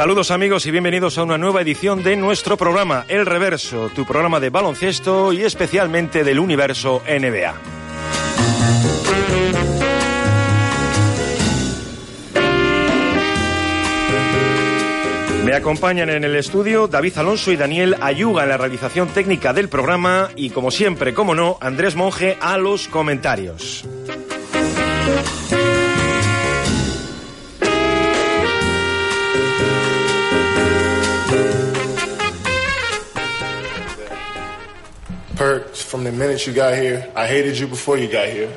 Saludos amigos y bienvenidos a una nueva edición de nuestro programa El Reverso, tu programa de baloncesto y especialmente del universo NBA. Me acompañan en el estudio David Alonso y Daniel Ayuga en la realización técnica del programa y como siempre, como no, Andrés Monge a los comentarios. Perks, from the minute you got here, I hated you before you got here.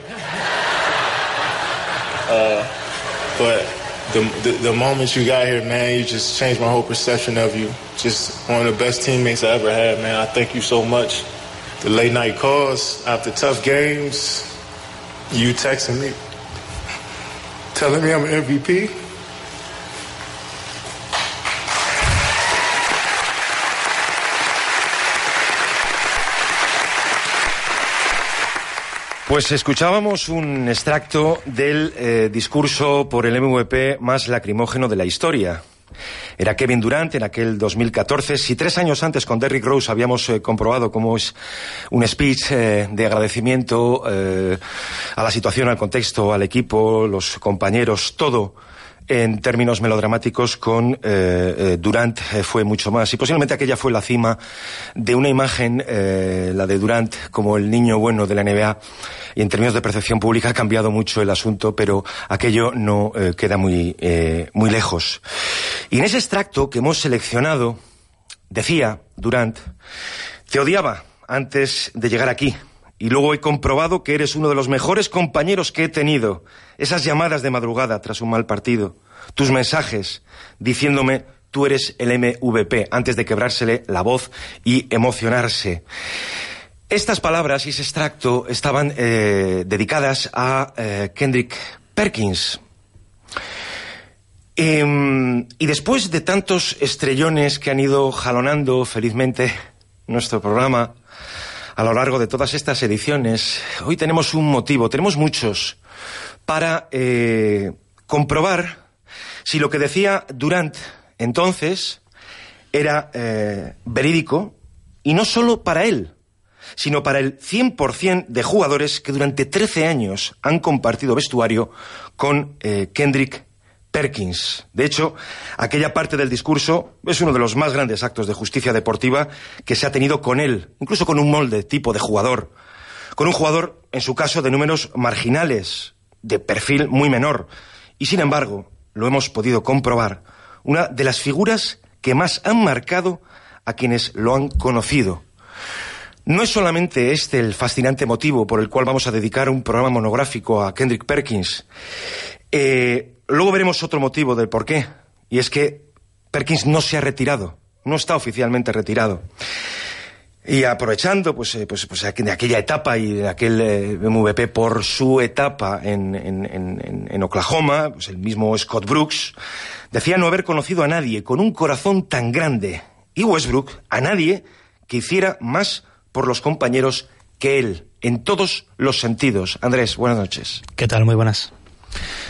Uh, but the, the, the moment you got here, man, you just changed my whole perception of you. Just one of the best teammates I ever had, man. I thank you so much. The late night calls after tough games, you texting me, telling me I'm an MVP. Pues escuchábamos un extracto del eh, discurso por el MVP más lacrimógeno de la historia. Era Kevin Durant en aquel 2014. Si tres años antes con Derrick Rose habíamos eh, comprobado cómo es un speech eh, de agradecimiento a la situación, al contexto, al equipo, los compañeros, todo en términos melodramáticos con Durant fue mucho más. Y posiblemente aquella fue la cima de una imagen, la de Durant como el niño bueno de la NBA, y en términos de percepción pública ha cambiado mucho el asunto, pero aquello no eh, queda muy, eh, muy lejos. Y en ese extracto que hemos seleccionado, decía Durant, te odiaba antes de llegar aquí. Y luego he comprobado que eres uno de los mejores compañeros que he tenido. Esas llamadas de madrugada tras un mal partido. Tus mensajes diciéndome tú eres el MVP antes de quebrársele la voz y emocionarse. Estas palabras y ese extracto estaban eh, dedicadas a eh, Kendrick Perkins. Em, y después de tantos estrellones que han ido jalonando felizmente nuestro programa a lo largo de todas estas ediciones, hoy tenemos un motivo, tenemos muchos, para eh, comprobar si lo que decía Durant entonces era verídico y no solo para él, sino para el 100% de jugadores que durante 13 años han compartido vestuario con eh, Kendrick Perkins. De hecho, aquella parte del discurso es uno de los más grandes actos de justicia deportiva que se ha tenido con él, incluso con un molde tipo de jugador. Con un jugador, en su caso, de números marginales, de perfil muy menor. Y sin embargo, lo hemos podido comprobar, una de las figuras que más han marcado a quienes lo han conocido. No es solamente este el fascinante motivo por el cual vamos a dedicar un programa monográfico a Kendrick Perkins. Eh, luego veremos otro motivo del por qué. Y es que Perkins no se ha retirado. No está oficialmente retirado. Y aprovechando pues, eh, pues, pues, de aquella etapa y de aquel eh, MVP por su etapa en, en, en, Oklahoma, pues el mismo Scott Brooks, decía no haber conocido a nadie con un corazón tan grande. Y Westbrook, a nadie que hiciera más por los compañeros que él, en todos los sentidos. Andrés, buenas noches. ¿Qué tal? Muy buenas.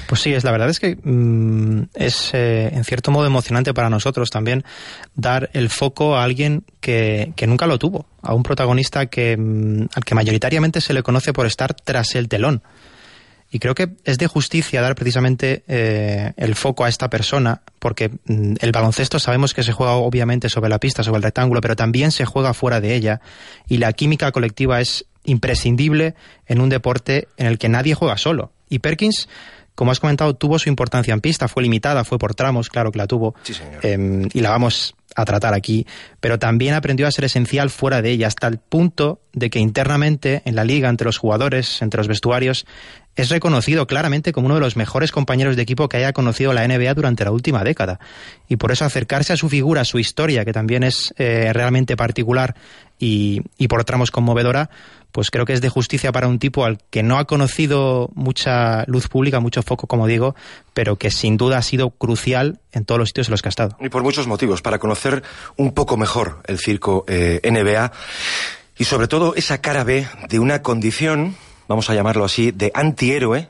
Pues sí, es la verdad es que mm, es eh, en cierto modo emocionante para nosotros también dar el foco a alguien que, que nunca lo tuvo, a un protagonista que, mm, al que mayoritariamente se le conoce por estar tras el telón. Y creo que es de justicia dar precisamente eh, el foco a esta persona, porque mm, el baloncesto sabemos que se juega obviamente sobre la pista, sobre el rectángulo, pero también se juega fuera de ella. Y la química colectiva es imprescindible en un deporte en el que nadie juega solo. Y Perkins como has comentado, tuvo su importancia en pista, fue limitada, fue por tramos, claro que la tuvo, sí, señor. Em, y la vamos a tratar aquí, pero también aprendió a ser esencial fuera de ella, hasta el punto de que internamente, en la liga, entre los jugadores, entre los vestuarios, es reconocido claramente como uno de los mejores compañeros de equipo que haya conocido la NBA durante la última década. Y por eso acercarse a su figura, a su historia, que también es eh, realmente particular y, y por tramos conmovedora, pues creo que es de justicia para un tipo al que no ha conocido mucha luz pública, mucho foco, como digo, pero que sin duda ha sido crucial en todos los sitios en los que ha estado. Y por muchos motivos, para conocer un poco mejor el circo eh, NBA y sobre todo esa cara B de una condición, vamos a llamarlo así, de antihéroe,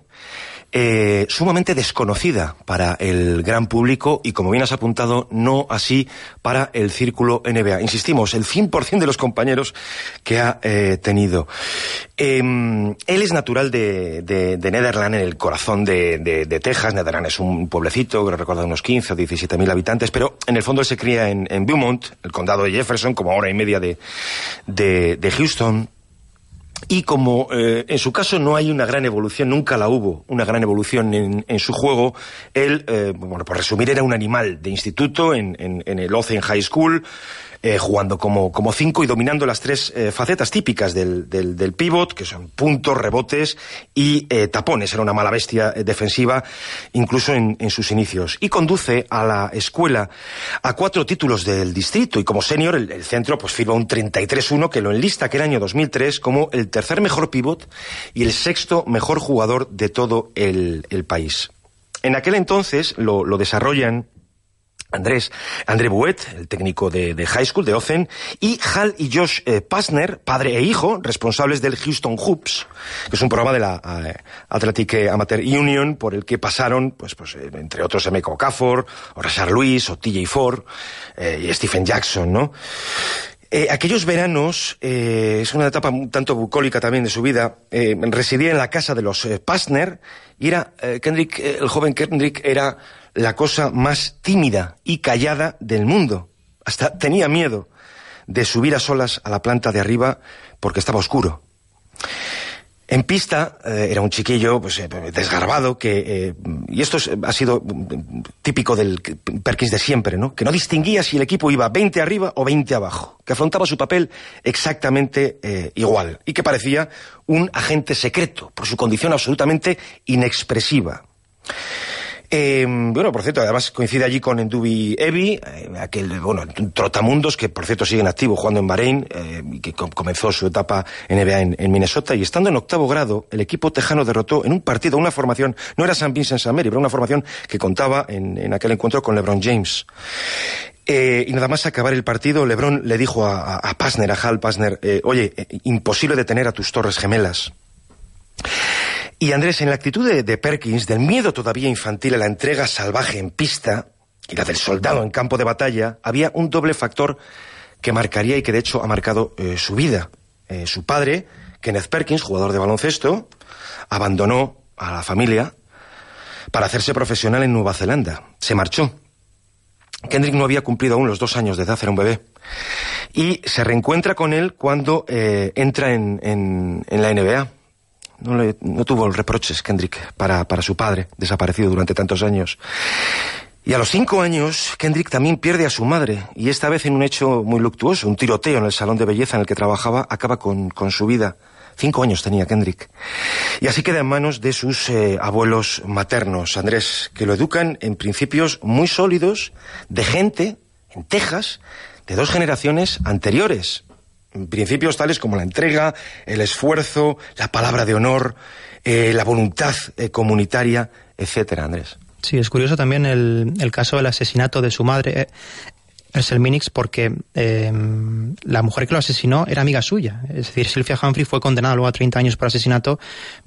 eh, sumamente desconocida para el gran público y, como bien has apuntado, no así para el círculo NBA. Insistimos, el 100% de los compañeros que ha eh, tenido. Em, él es natural de, de, de, Netherland, en el corazón de, de, Texas. Netherland es un pueblecito que recuerda unos 15 o 17 mil habitantes, pero en el fondo él se cría en, en Beaumont, el condado de Jefferson, como hora y media de, de Houston. Y como eh, en su caso no hay una gran evolución, nunca la hubo, una gran evolución en, en su juego, él, eh, bueno, por resumir, era un animal de instituto en, en, en el Ocean High School, eh, jugando como, como cinco y dominando las tres eh, facetas típicas del, del, del, que son puntos, rebotes y eh, tapones. Era una mala bestia eh, defensiva, incluso en, en, sus inicios. Y conduce a la escuela a cuatro títulos del distrito. Y como senior, el, el centro pues firma un 33-1 que lo enlista aquel año 2003 como el tercer mejor pivot y el sexto mejor jugador de todo el, el país. En aquel entonces lo, lo desarrollan Andrés, André Bouet, el técnico de, de, High School de Ozen, y Hal y Josh eh, Pasner, padre e hijo, responsables del Houston Hoops, que es un programa de la eh, Athletic Amateur Union por el que pasaron, pues, pues eh, entre otros, Emeka Okafor, o Rashard Luis, o TJ Ford, eh, y Stephen Jackson, ¿no? Eh, aquellos veranos, eh, es una etapa un tanto bucólica también de su vida, eh, residía en la casa de los Pasner, y era, Kendrick, el joven Kendrick era la cosa más tímida y callada del mundo. Hasta tenía miedo de subir a solas a la planta de arriba porque estaba oscuro. En pista eh, era un chiquillo pues, eh, desgarbado que eh, y esto es, ha sido típico del Perkins de siempre, ¿no? Que no distinguía si el equipo iba 20 arriba o 20 abajo, que afrontaba su papel exactamente igual y que parecía un agente secreto por su condición absolutamente inexpresiva. Eh, bueno, por cierto, además coincide allí con Endubi Evi, eh, aquel, bueno, trotamundos que por cierto siguen activo jugando en Bahrein, eh, que com comenzó su etapa NBA en, en, Minnesota, y estando en octavo grado, el equipo tejano derrotó en un partido una formación, no era San Vincent San Mary, pero una formación que contaba en, en aquel encuentro con LeBron James. Eh, y nada más acabar el partido, LeBron le dijo a, a, a Pasner, a Hal Pasner, eh, oye, imposible detener a tus torres gemelas. Y Andrés, en la actitud de, Perkins, del miedo todavía infantil a la entrega salvaje en pista y la del soldado en campo de batalla, había un doble factor que marcaría y que de hecho ha marcado eh, su vida. Eh, su padre, Kenneth Perkins, jugador de baloncesto, abandonó a la familia para hacerse profesional en Nueva Zelanda. Se marchó. Kendrick no había cumplido aún los dos años de edad, era un bebé. Y se reencuentra con él cuando eh, entra en, en, en la NBA no, le, no tuvo reproches Kendrick para, para su padre, desaparecido durante tantos años. Y a los cinco años, Kendrick también pierde a su madre, y esta vez en un hecho muy luctuoso, un tiroteo en el salón de belleza en el que trabajaba, acaba con, con su vida. Cinco años tenía Kendrick. Y así queda en manos de sus eh, abuelos maternos, Andrés, que lo educan en principios muy sólidos, de gente, en Texas, de dos generaciones anteriores principios tales como la entrega, el esfuerzo, la palabra de honor, eh, la voluntad eh, comunitaria, etcétera, Andrés. Sí, es curioso también el, el caso del asesinato de su madre, eh, Ersel Minix, porque eh, la mujer que lo asesinó era amiga suya. Es decir, Sylvia Humphrey fue condenada luego a 30 años por asesinato,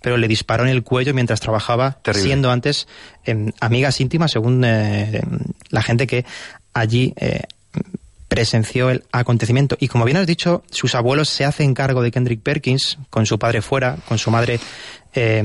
pero le disparó en el cuello mientras trabajaba, Terrible. siendo antes eh, amigas íntimas, según eh, la gente que allí presenció el acontecimiento. Y como bien has dicho, sus abuelos se hacen cargo de Kendrick Perkins, con su padre fuera, con su madre eh,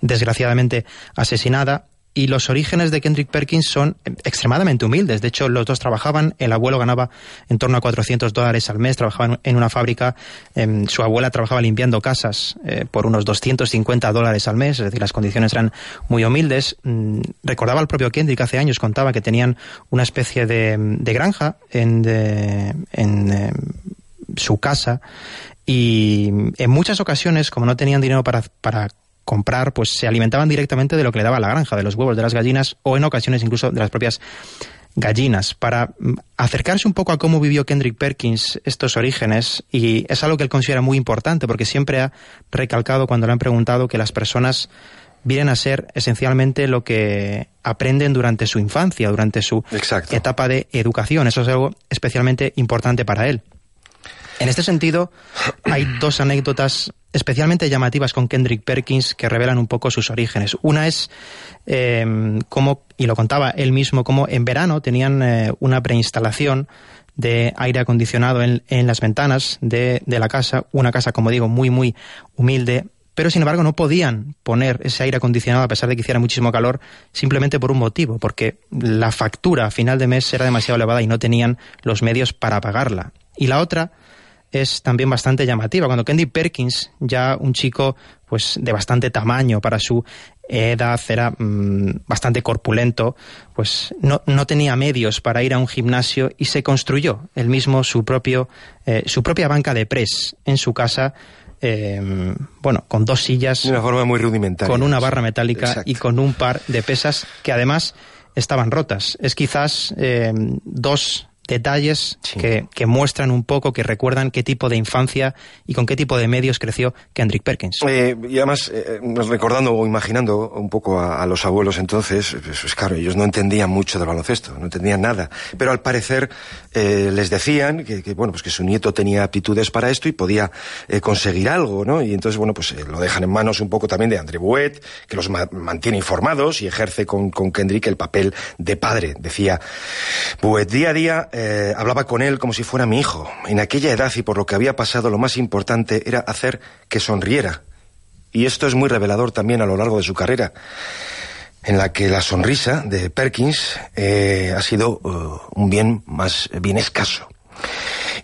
desgraciadamente asesinada. Y los orígenes de Kendrick Perkins son extremadamente humildes. De hecho, los dos trabajaban. El abuelo ganaba en torno a 400 dólares al mes, trabajaba en una fábrica. Eh, su abuela trabajaba limpiando casas eh, por unos 250 dólares al mes. Es decir, las condiciones eran muy humildes. Mm, recordaba el propio Kendrick hace años, contaba que tenían una especie de, de granja en, de, en eh, su casa. Y en muchas ocasiones, como no tenían dinero para, para comprar, pues se alimentaban directamente de lo que le daba la granja, de los huevos de las gallinas o en ocasiones incluso de las propias gallinas. Para acercarse un poco a cómo vivió Kendrick Perkins estos orígenes, y es algo que él considera muy importante porque siempre ha recalcado cuando le han preguntado que las personas vienen a ser esencialmente lo que aprenden durante su infancia, durante su Exacto. etapa de educación. Eso es algo especialmente importante para él. En este sentido, hay dos anécdotas especialmente llamativas con Kendrick Perkins que revelan un poco sus orígenes. Una es eh, cómo, y lo contaba él mismo, cómo en verano tenían eh, una preinstalación de aire acondicionado en, en las ventanas de, de la casa, una casa, como digo, muy, muy humilde, pero sin embargo no podían poner ese aire acondicionado a pesar de que hiciera muchísimo calor simplemente por un motivo, porque la factura a final de mes era demasiado elevada y no tenían los medios para pagarla. Y la otra es también bastante llamativa. Cuando Kendy Perkins, ya un chico pues de bastante tamaño para su edad, era mm, bastante corpulento, pues no, no, tenía medios para ir a un gimnasio y se construyó él mismo su propio eh, su propia banca de press en su casa eh, bueno, con dos sillas. De una forma muy rudimentaria. Con una barra metálica Exacto. y con un par de pesas que además estaban rotas. Es quizás eh, dos detalles sí. que, que, muestran un poco, que recuerdan qué tipo de infancia y con qué tipo de medios creció Kendrick Perkins. Eh, y además, eh, recordando o imaginando un poco a, a los abuelos entonces, pues, pues, claro, ellos no entendían mucho del baloncesto, no entendían nada, pero al parecer eh, les decían que, que, bueno, pues que su nieto tenía aptitudes para esto y podía eh, conseguir algo, ¿no? Y entonces, bueno, pues lo dejan en manos un poco también de André Bouet, que los ma mantiene informados y ejerce con, con Kendrick el papel de padre. Decía, Bouet día a día eh, hablaba con él como si fuera mi hijo. En aquella edad y por lo que había pasado, lo más importante era hacer que sonriera. Y esto es muy revelador también a lo largo de su carrera, en la que la sonrisa de Perkins eh, ha sido uh, un bien más bien escaso.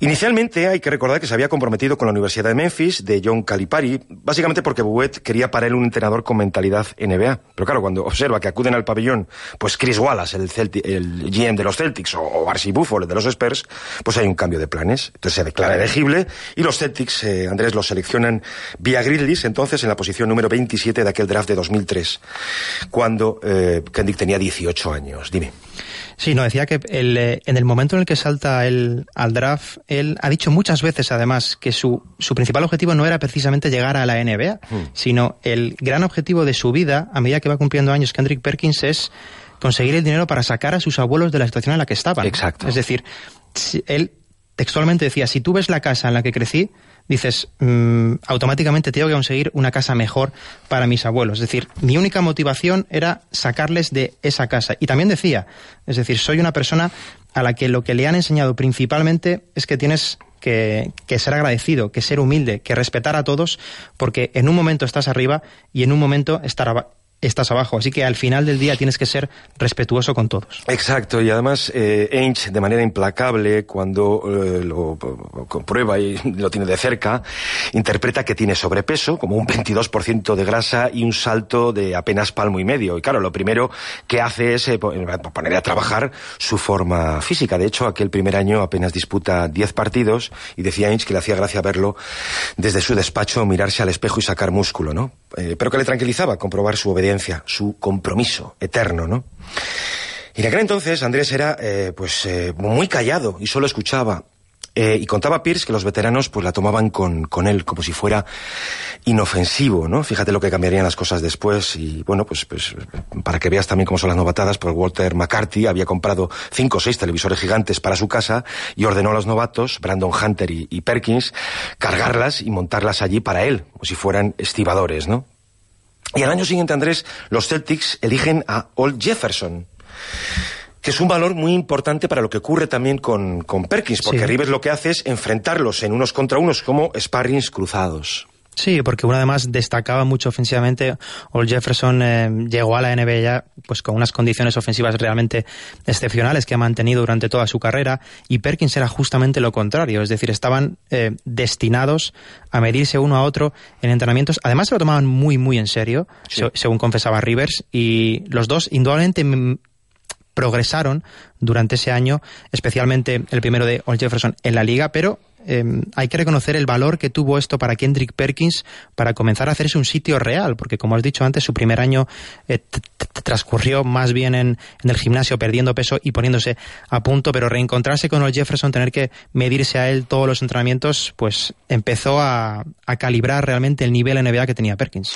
Inicialmente hay que recordar que se había comprometido con la Universidad de Memphis de John Calipari, básicamente porque Bouet quería para él un entrenador con mentalidad NBA. Pero claro, cuando observa que acuden al pabellón, pues Chris Wallace, el, Celtic, el GM de los Celtics, o, Archie Buffalo de los Spurs, pues hay un cambio de planes. Entonces se declara elegible y los Celtics, eh, Andrés, los seleccionan vía Grizzlies, entonces en la posición número 27 de aquel draft de 2003, cuando eh, tenía 18 años. Dime. Sí, no, decía que el, eh, en el momento en el que salta él al draft, él ha dicho muchas veces, además, que su, su principal objetivo no era precisamente llegar a la NBA, mm. sino el gran objetivo de su vida, a medida que va cumpliendo años Kendrick Perkins, es conseguir el dinero para sacar a sus abuelos de la situación en la que estaban. Exacto. Es decir, él textualmente decía, si tú ves la casa en la que crecí, dices, mmm, automáticamente tengo que conseguir una casa mejor para mis abuelos. Es decir, mi única motivación era sacarles de esa casa. Y también decía, es decir, soy una persona a la que lo que le han enseñado principalmente es que tienes que, que, ser agradecido, que ser humilde, que respetar a todos, porque en un momento estás arriba y en un momento estar, estás abajo. Así que al final del día tienes que ser respetuoso con todos. Exacto, y además eh, Ainge, de manera implacable, cuando eh, lo, comprueba y lo tiene de cerca, interpreta que tiene sobrepeso, como un 22% de grasa y un salto de apenas palmo y medio. Y claro, lo primero que hace es eh, poner a trabajar su forma física. De hecho, aquel primer año apenas disputa 10 partidos y decía Ainge que le hacía gracia verlo desde su despacho mirarse al espejo y sacar músculo, ¿no? Eh, pero que le tranquilizaba comprobar su obediencia, su compromiso eterno, ¿no? Y en aquel entonces Andrés era eh, pues eh, muy callado y solo escuchaba. Eh, y contaba Pierce que los veteranos pues la tomaban con, con él como si fuera inofensivo, ¿no? Fíjate lo que cambiarían las cosas después y bueno, pues, pues para que veas también cómo son las novatadas, pues Walter McCarthy había comprado cinco o seis televisores gigantes para su casa y ordenó a los novatos, Brandon Hunter y, y Perkins, cargarlas y montarlas allí para él, como si fueran estibadores, ¿no? Y al año siguiente, Andrés, los Celtics eligen a Old Jefferson que es un valor muy importante para lo que ocurre también con, con Perkins, porque sí. Rivers lo que hace es enfrentarlos en unos contra unos como sparrings cruzados. Sí, porque uno además destacaba mucho ofensivamente. Old Jefferson eh, llegó a la NBA ya pues con unas condiciones ofensivas realmente excepcionales que ha mantenido durante toda su carrera y Perkins era justamente lo contrario, es decir, estaban eh, destinados a medirse uno a otro en entrenamientos. Además se lo tomaban muy muy en serio, sí. se, según confesaba Rivers, y los dos indudablemente progresaron durante ese año, especialmente el primero de Old Jefferson en la liga, pero eh, hay que reconocer el valor que tuvo esto para Kendrick Perkins para comenzar a hacerse un sitio real, porque como has dicho antes, su primer año eh, transcurrió más bien en, el gimnasio perdiendo peso y poniéndose a punto, pero reencontrarse con Old Jefferson, tener que medirse a él todos los entrenamientos, pues empezó a, a calibrar realmente el nivel NBA que tenía Perkins.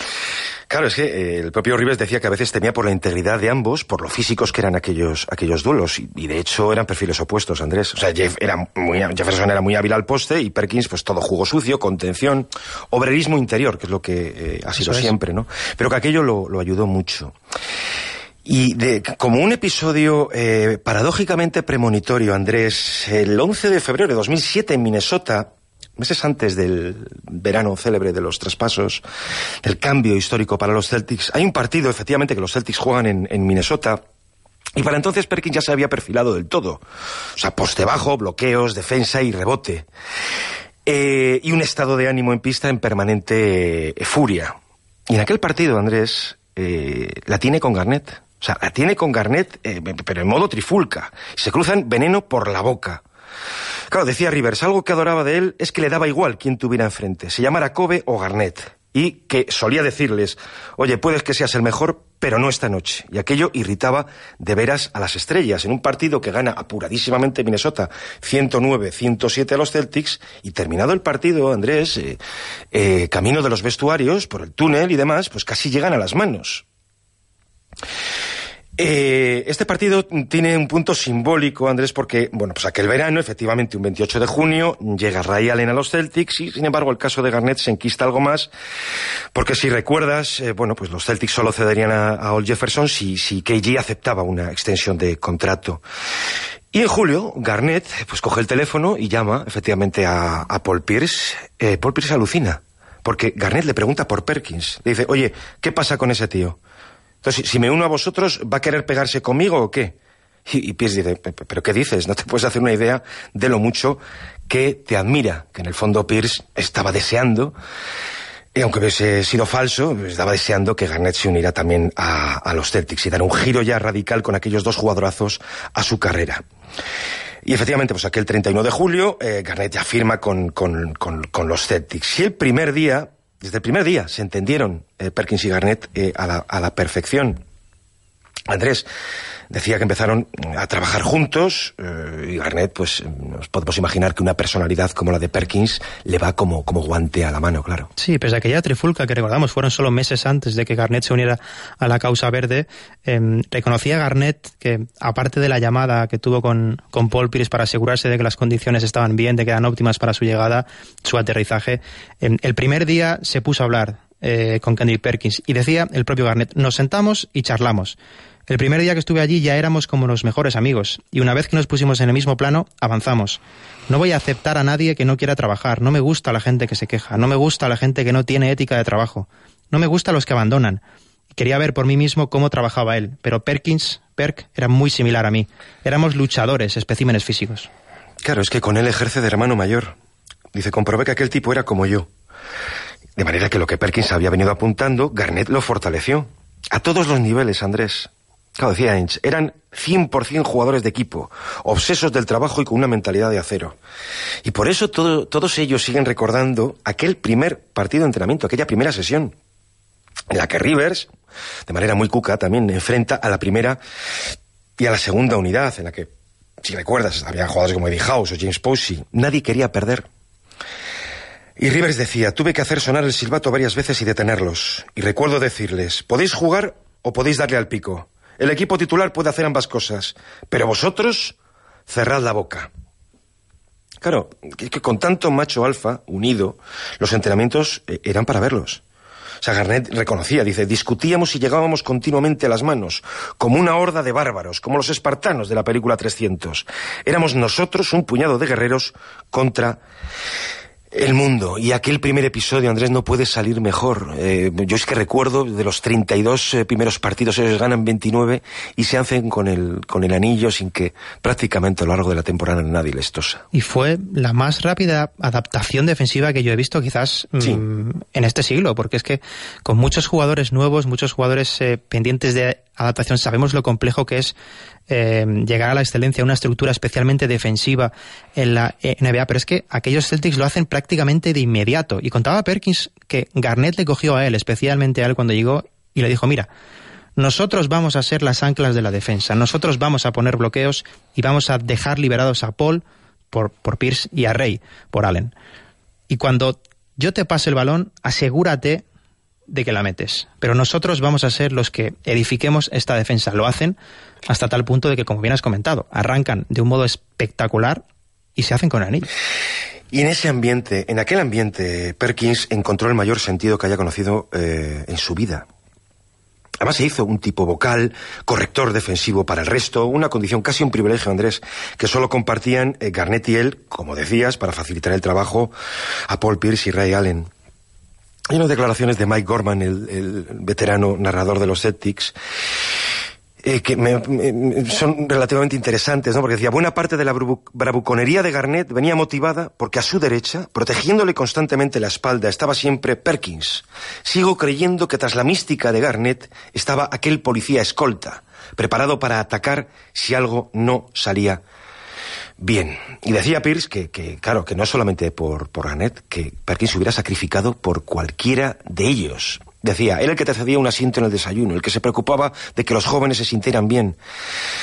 Claro, es que eh, el propio Rivers decía que a veces temía por la integridad de ambos, por lo físicos que eran aquellos, aquellos duelos, y, de hecho eran perfiles opuestos, Andrés. O sea, Jeff era muy, Jefferson era muy hábil al poste y Perkins, pues todo jugo sucio, contención, obrerismo interior, que es lo que eh, ha sido siempre, ¿no? Pero que aquello lo, lo ayudó mucho. Y de, como un episodio eh, paradójicamente premonitorio, Andrés, el 11 de febrero de 2007 en Minnesota, meses antes del verano célebre de los traspasos, del cambio histórico para los Celtics, hay un partido, efectivamente, que los Celtics juegan en, Minnesota, y para entonces Perkins ya se había perfilado del todo. O sea, poste bajo, bloqueos, defensa y rebote. Eh, y un estado de ánimo en pista en permanente eh, furia. Y en aquel partido, Andrés, eh, la tiene con Garnett. O sea, la tiene con Garnett, pero en modo trifulca. Se cruzan veneno por la boca. Claro, decía Rivers, algo que adoraba de él es que le daba igual quién tuviera enfrente, se llamara Kobe o Garnett. Y que solía decirles, oye, puedes que seas el mejor, pero no esta noche. Y aquello irritaba de veras a las estrellas. En un partido que gana apuradísimamente Minnesota 109-107 a los Celtics, y terminado el partido, Andrés, eh, eh, camino de los vestuarios, por el túnel y demás, pues casi llegan a las manos. Eh, este partido tiene un punto simbólico, Andrés, porque, bueno, pues aquel verano, efectivamente, un 28 de junio, llega Ray Allen a los Celtics y, sin embargo, el caso de Garnett se enquista algo más, porque si recuerdas, eh, bueno, pues los Celtics solo cederían a, a Old Jefferson si, si KG aceptaba una extensión de contrato. Y en julio, Garnett, pues coge el teléfono y llama, efectivamente, a, Paul Pierce. Eh, Paul Pierce alucina, porque Garnett le pregunta por Perkins. Le dice, oye, ¿qué pasa con ese tío? Entonces, si me uno a vosotros, ¿va a querer pegarse conmigo o qué? Y, y Pierce dice, ¿pero qué dices? No te puedes hacer una idea de lo mucho que te admira, que en el fondo Pierce estaba deseando, y aunque hubiese sido falso, estaba deseando que Garnett se uniera también a, los Celtics y dar un giro ya radical con aquellos dos jugadorazos a su carrera. Y efectivamente, pues aquel 31 de julio, eh, Garnett ya firma con, con, con, con los Celtics. Y el primer día, desde el primer día se entendieron eh, Perkins y Garnett eh, a, la, a la perfección. Andrés decía que empezaron a trabajar juntos eh, y Garnett, pues nos podemos imaginar que una personalidad como la de Perkins le va como, como guante a la mano, claro. Sí, pese a aquella trifulca que recordamos fueron solo meses antes de que Garnett se uniera a la causa verde, eh, reconocía Garnett que, aparte de la llamada que tuvo con, con Paul Pierce para asegurarse de que las condiciones estaban bien, de que eran óptimas para su llegada, su aterrizaje, eh, el primer día se puso a hablar con Kendrick Perkins y decía el propio Garnett, nos sentamos y charlamos. El primer día que estuve allí ya éramos como los mejores amigos, y una vez que nos pusimos en el mismo plano, avanzamos. No voy a aceptar a nadie que no quiera trabajar, no me gusta la gente que se queja, no me gusta la gente que no tiene ética de trabajo, no me gusta los que abandonan. Quería ver por mí mismo cómo trabajaba él, pero Perkins, Perk, era muy similar a mí. Éramos luchadores, especímenes físicos. Claro, es que con él ejerce de hermano mayor. Dice, comprobé que aquel tipo era como yo. De manera que lo que Perkins había venido apuntando, Garnett lo fortaleció. A todos los niveles, Andrés. Claro, decía Ainge, eran 100% jugadores de equipo, obsesos del trabajo y con una mentalidad de acero. Y por eso todo, todos ellos siguen recordando aquel primer partido de entrenamiento, aquella primera sesión, en la que Rivers, de manera muy cuca, también enfrenta a la primera y a la segunda unidad, en la que, si recuerdas, había jugadores como Eddie House o James Posey. Nadie quería perder. Y Rivers decía, tuve que hacer sonar el silbato varias veces y detenerlos. Y recuerdo decirles, podéis jugar o podéis darle al pico. El equipo titular puede hacer ambas cosas, pero vosotros cerrad la boca. Claro, que, que con tanto macho alfa unido, los entrenamientos eh, eran para verlos. O sea, Garnett reconocía, dice, discutíamos y llegábamos continuamente a las manos, como una horda de bárbaros, como los espartanos de la película 300. Éramos nosotros un puñado de guerreros contra el mundo. Y aquel primer episodio, Andrés, no puede salir mejor. Eh, yo es que recuerdo de los 32 eh, primeros partidos, ellos ganan 29 y se hacen con el, con el anillo sin que prácticamente a lo largo de la temporada nadie les tosa. Y fue la más rápida adaptación defensiva que yo he visto quizás Sí. mm, en este siglo, porque es que con muchos jugadores nuevos, muchos jugadores eh, pendientes de adaptación, sabemos lo complejo que es eh, llegar a la excelencia, una estructura especialmente defensiva en la eh, NBA, pero es que aquellos Celtics lo hacen prácticamente de inmediato. Y contaba Perkins que Garnett le cogió a él, especialmente a él cuando llegó, y le dijo, mira, nosotros vamos a ser las anclas de la defensa, nosotros vamos a poner bloqueos y vamos a dejar liberados a Paul por, por Pierce y a Rey por Allen. Y cuando yo te pase el balón, asegúrate de que la metes. Pero nosotros vamos a ser los que edifiquemos esta defensa. Lo hacen hasta tal punto de que, como bien has comentado, arrancan de un modo espectacular y se hacen con anillo. Y en ese ambiente, en aquel ambiente, Perkins encontró el mayor sentido que haya conocido eh, en su vida. Además se hizo un tipo vocal, corrector defensivo para el resto, una condición casi un privilegio, Andrés, que solo compartían eh, Garnett y él, como decías, para facilitar el trabajo a Paul Pierce y Ray Allen. Hay unas declaraciones de Mike Gorman, el, el veterano narrador de los Celtics, eh, que me, son relativamente interesantes, ¿no? Porque decía, buena parte de la bravuconería de Garnett venía motivada porque a su derecha, protegiéndole constantemente la espalda, estaba siempre Perkins. Sigo creyendo que tras la mística de Garnett estaba aquel policía escolta, preparado para atacar si algo no salía bien. Y decía Pierce que, que claro, que no solamente por, por Garnett, que Perkins se hubiera sacrificado por cualquiera de ellos. Decía, era el que te cedía un asiento en el desayuno, el que se preocupaba de que los jóvenes se sintieran bien.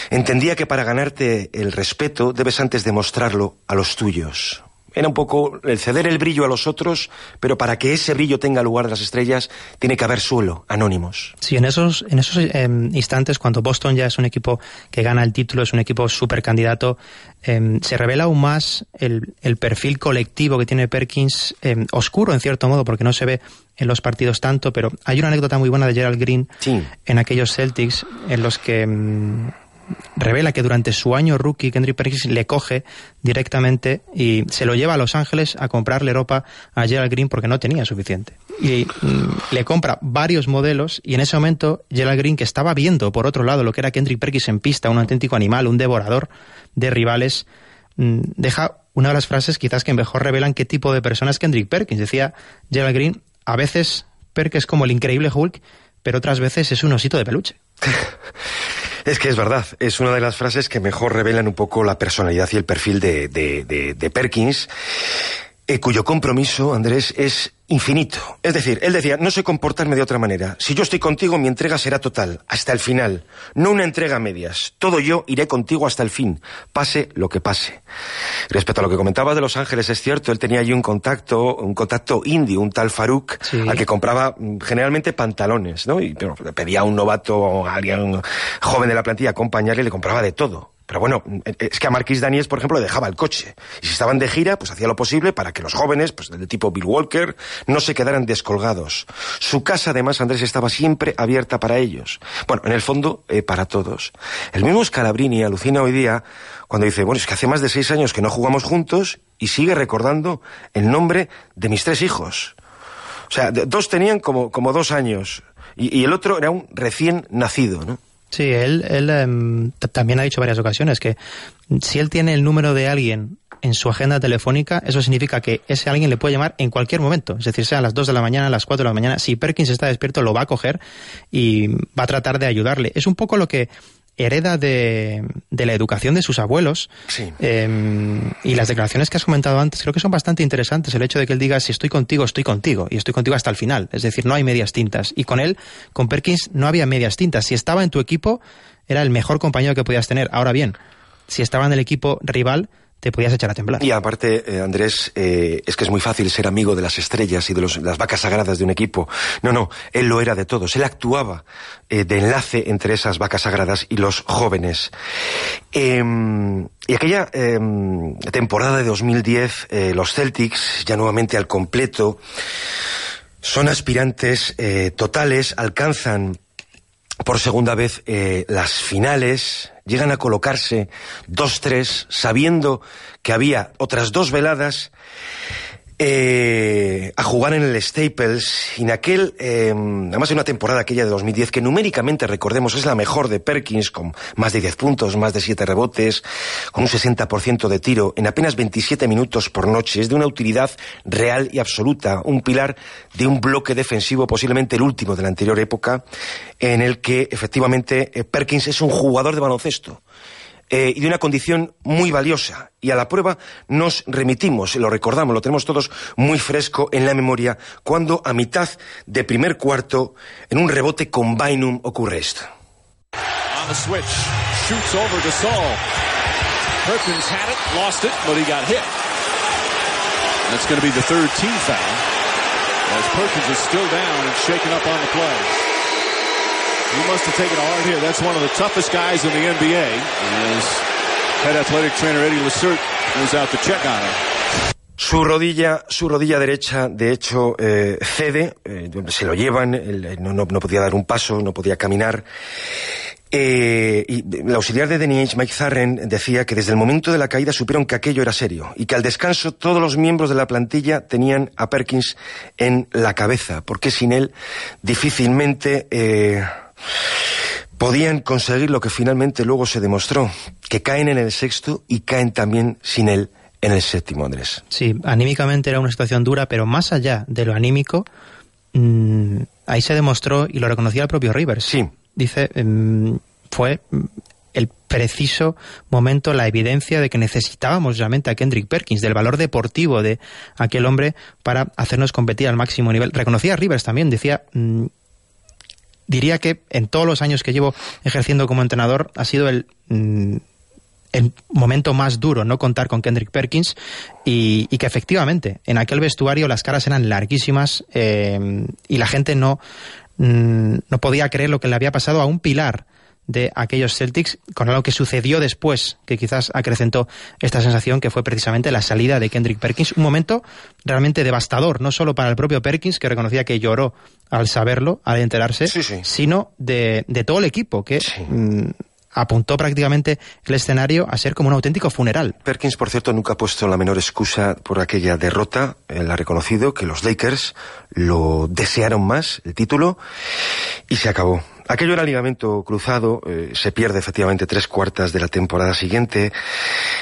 Entendía que para ganarte el respeto debes antes demostrarlo a los tuyos. Era un poco el ceder el brillo a los otros, pero para que ese brillo tenga lugar de las estrellas, tiene que haber suelo, anónimos. Sí, en esos, en esos eh, instantes, cuando Boston ya es un equipo que gana el título, es un equipo super candidato, eh, se revela aún más el, el, perfil colectivo que tiene Perkins, eh, oscuro en cierto modo, porque no se ve en los partidos tanto, pero hay una anécdota muy buena de Gerald Green sí. en aquellos Celtics en los que revela que durante su año rookie Kendrick Perkins le coge directamente y se lo lleva a Los Ángeles a comprarle ropa a Gerald Green porque no tenía suficiente. Y mm, le compra varios modelos y en ese momento Gerald Green, que estaba viendo por otro lado lo que era Kendrick Perkins en pista, un auténtico animal, un devorador de rivales, mm, deja una de las frases quizás que mejor revelan qué tipo de persona es Kendrick Perkins. Decía Gerald Green, a veces Perkins es como el increíble Hulk, pero otras veces es un osito de peluche. Es que es verdad, es una de las frases que mejor revelan un poco la personalidad y el perfil de, de, Perkins, eh, cuyo compromiso, Andrés, es infinito. Es decir, él decía, no sé comportarme de otra manera. Si yo estoy contigo, mi entrega será total, hasta el final. No una entrega a medias. Todo yo iré contigo hasta el fin, pase lo que pase. Respecto a lo que comentabas de Los Ángeles, es cierto, él tenía allí un contacto, un contacto indio, un tal Farouk, Sí. al que compraba mm, generalmente pantalones, ¿no? Y pero, pedía a un novato o a alguien joven de la plantilla acompañarle y le compraba de todo. Pero bueno, es que a Marquis Daniels, por ejemplo, le dejaba el coche. Y si estaban de gira, pues hacía lo posible para que los jóvenes, pues del tipo Bill Walker, no se quedaran descolgados. Su casa, además, Andrés, estaba siempre abierta para ellos. Bueno, en el fondo, eh, para todos. El mismo Scalabrini alucina hoy día cuando dice, bueno, es que hace más de seis años que no jugamos juntos y sigue recordando el nombre de mis tres hijos. O sea, dos tenían como, como dos años y, y el otro era un recién nacido, ¿no? Sí, él, él um, también ha dicho varias ocasiones que si él tiene el número de alguien en su agenda telefónica, eso significa que ese alguien le puede llamar en cualquier momento. Es decir, sea a las 2 de la mañana, a las 4 de la mañana. Si Perkins está despierto, lo va a coger y va a tratar de ayudarle. Es un poco lo que hereda de, de, la educación de sus abuelos. Sí. Eh, y las declaraciones que has comentado antes creo que son bastante interesantes. El hecho de que él diga, si estoy contigo, estoy contigo. Y estoy contigo hasta el final. Es decir, no hay medias tintas. Y con él, con Perkins, no había medias tintas. Si estaba en tu equipo, era el mejor compañero que podías tener. Ahora bien, si estaba en el equipo rival, podías echar a temblar. Y aparte, eh, Andrés, eh, es que es muy fácil ser amigo de las estrellas y de los, las vacas sagradas de un equipo. No, no, él lo era de todos. Él actuaba eh, de enlace entre esas vacas sagradas y los jóvenes. Eh, y aquella temporada de 2010, los Celtics, ya nuevamente al completo, son aspirantes totales, alcanzan por segunda vez eh, las finales, llegan a colocarse 2-3, sabiendo que había otras dos veladas eh, a jugar en el Staples. Y en aquel, eh, además en una temporada aquella de 2010 que numéricamente recordemos es la mejor de Perkins con más de 10 puntos, más de 7 rebotes, con un 60% de tiro en apenas 27 minutos por noche, es de una utilidad real y absoluta, un pilar de un bloque defensivo posiblemente el último de la anterior época en el que efectivamente eh, Perkins es un jugador de baloncesto eh, y de una condición muy valiosa. Y a la prueba nos remitimos, lo recordamos, lo tenemos todos muy fresco en la memoria, cuando a mitad de primer cuarto, en un rebote con Bynum, ocurre esto. On the switch, shoots over to Saul. Perkins had it, lost it, but he got hit. That's going to be the third team foul. Perkins is still down and shaken up on the play. He must have taken a hard hit. That's one of the toughest guys in the NBA. As head athletic trainer Eddie goes out to check on him. Su rodilla, su rodilla derecha, de hecho, eh, cede, eh, se lo llevan, él, no, no, no, podía dar un paso, no podía caminar. Eh, y el auxiliar de Danny Mike Zarren, decía que desde el momento de la caída supieron que aquello era serio y que al descanso todos los miembros de la plantilla tenían a Perkins en la cabeza, porque sin él difícilmente eh, podían conseguir lo que finalmente luego se demostró, que caen en el sexto y caen también sin él en el séptimo, Andrés. Sí, anímicamente era una situación dura, pero más allá de lo anímico, mmm, ahí se demostró y lo reconocía el propio Rivers. Sí. Dice, mmm, fue el preciso momento, la evidencia de que necesitábamos realmente a Kendrick Perkins, del valor deportivo de aquel hombre para hacernos competir al máximo nivel. Reconocía a Rivers también, decía, mmm, diría que en todos los años que llevo ejerciendo como entrenador ha sido el... Mmm, el momento más duro no contar con Kendrick Perkins y, y, que efectivamente en aquel vestuario las caras eran larguísimas eh, y la gente no, mm, no podía creer lo que le había pasado a un pilar de aquellos Celtics con algo que sucedió después, que quizás acrecentó esta sensación que fue precisamente la salida de Kendrick Perkins, un momento realmente devastador, no solo para el propio Perkins, que reconocía que lloró al saberlo, al enterarse, sí, sí. sino de, de, todo el equipo, que sí. mmm, apuntó prácticamente el escenario a ser como un auténtico funeral. Perkins, por cierto, nunca ha puesto la menor excusa por aquella derrota. Él ha reconocido que los Lakers lo desearon más, el título, y se acabó. Aquello era ligamento cruzado, eh, se pierde efectivamente tres cuartas de la temporada siguiente,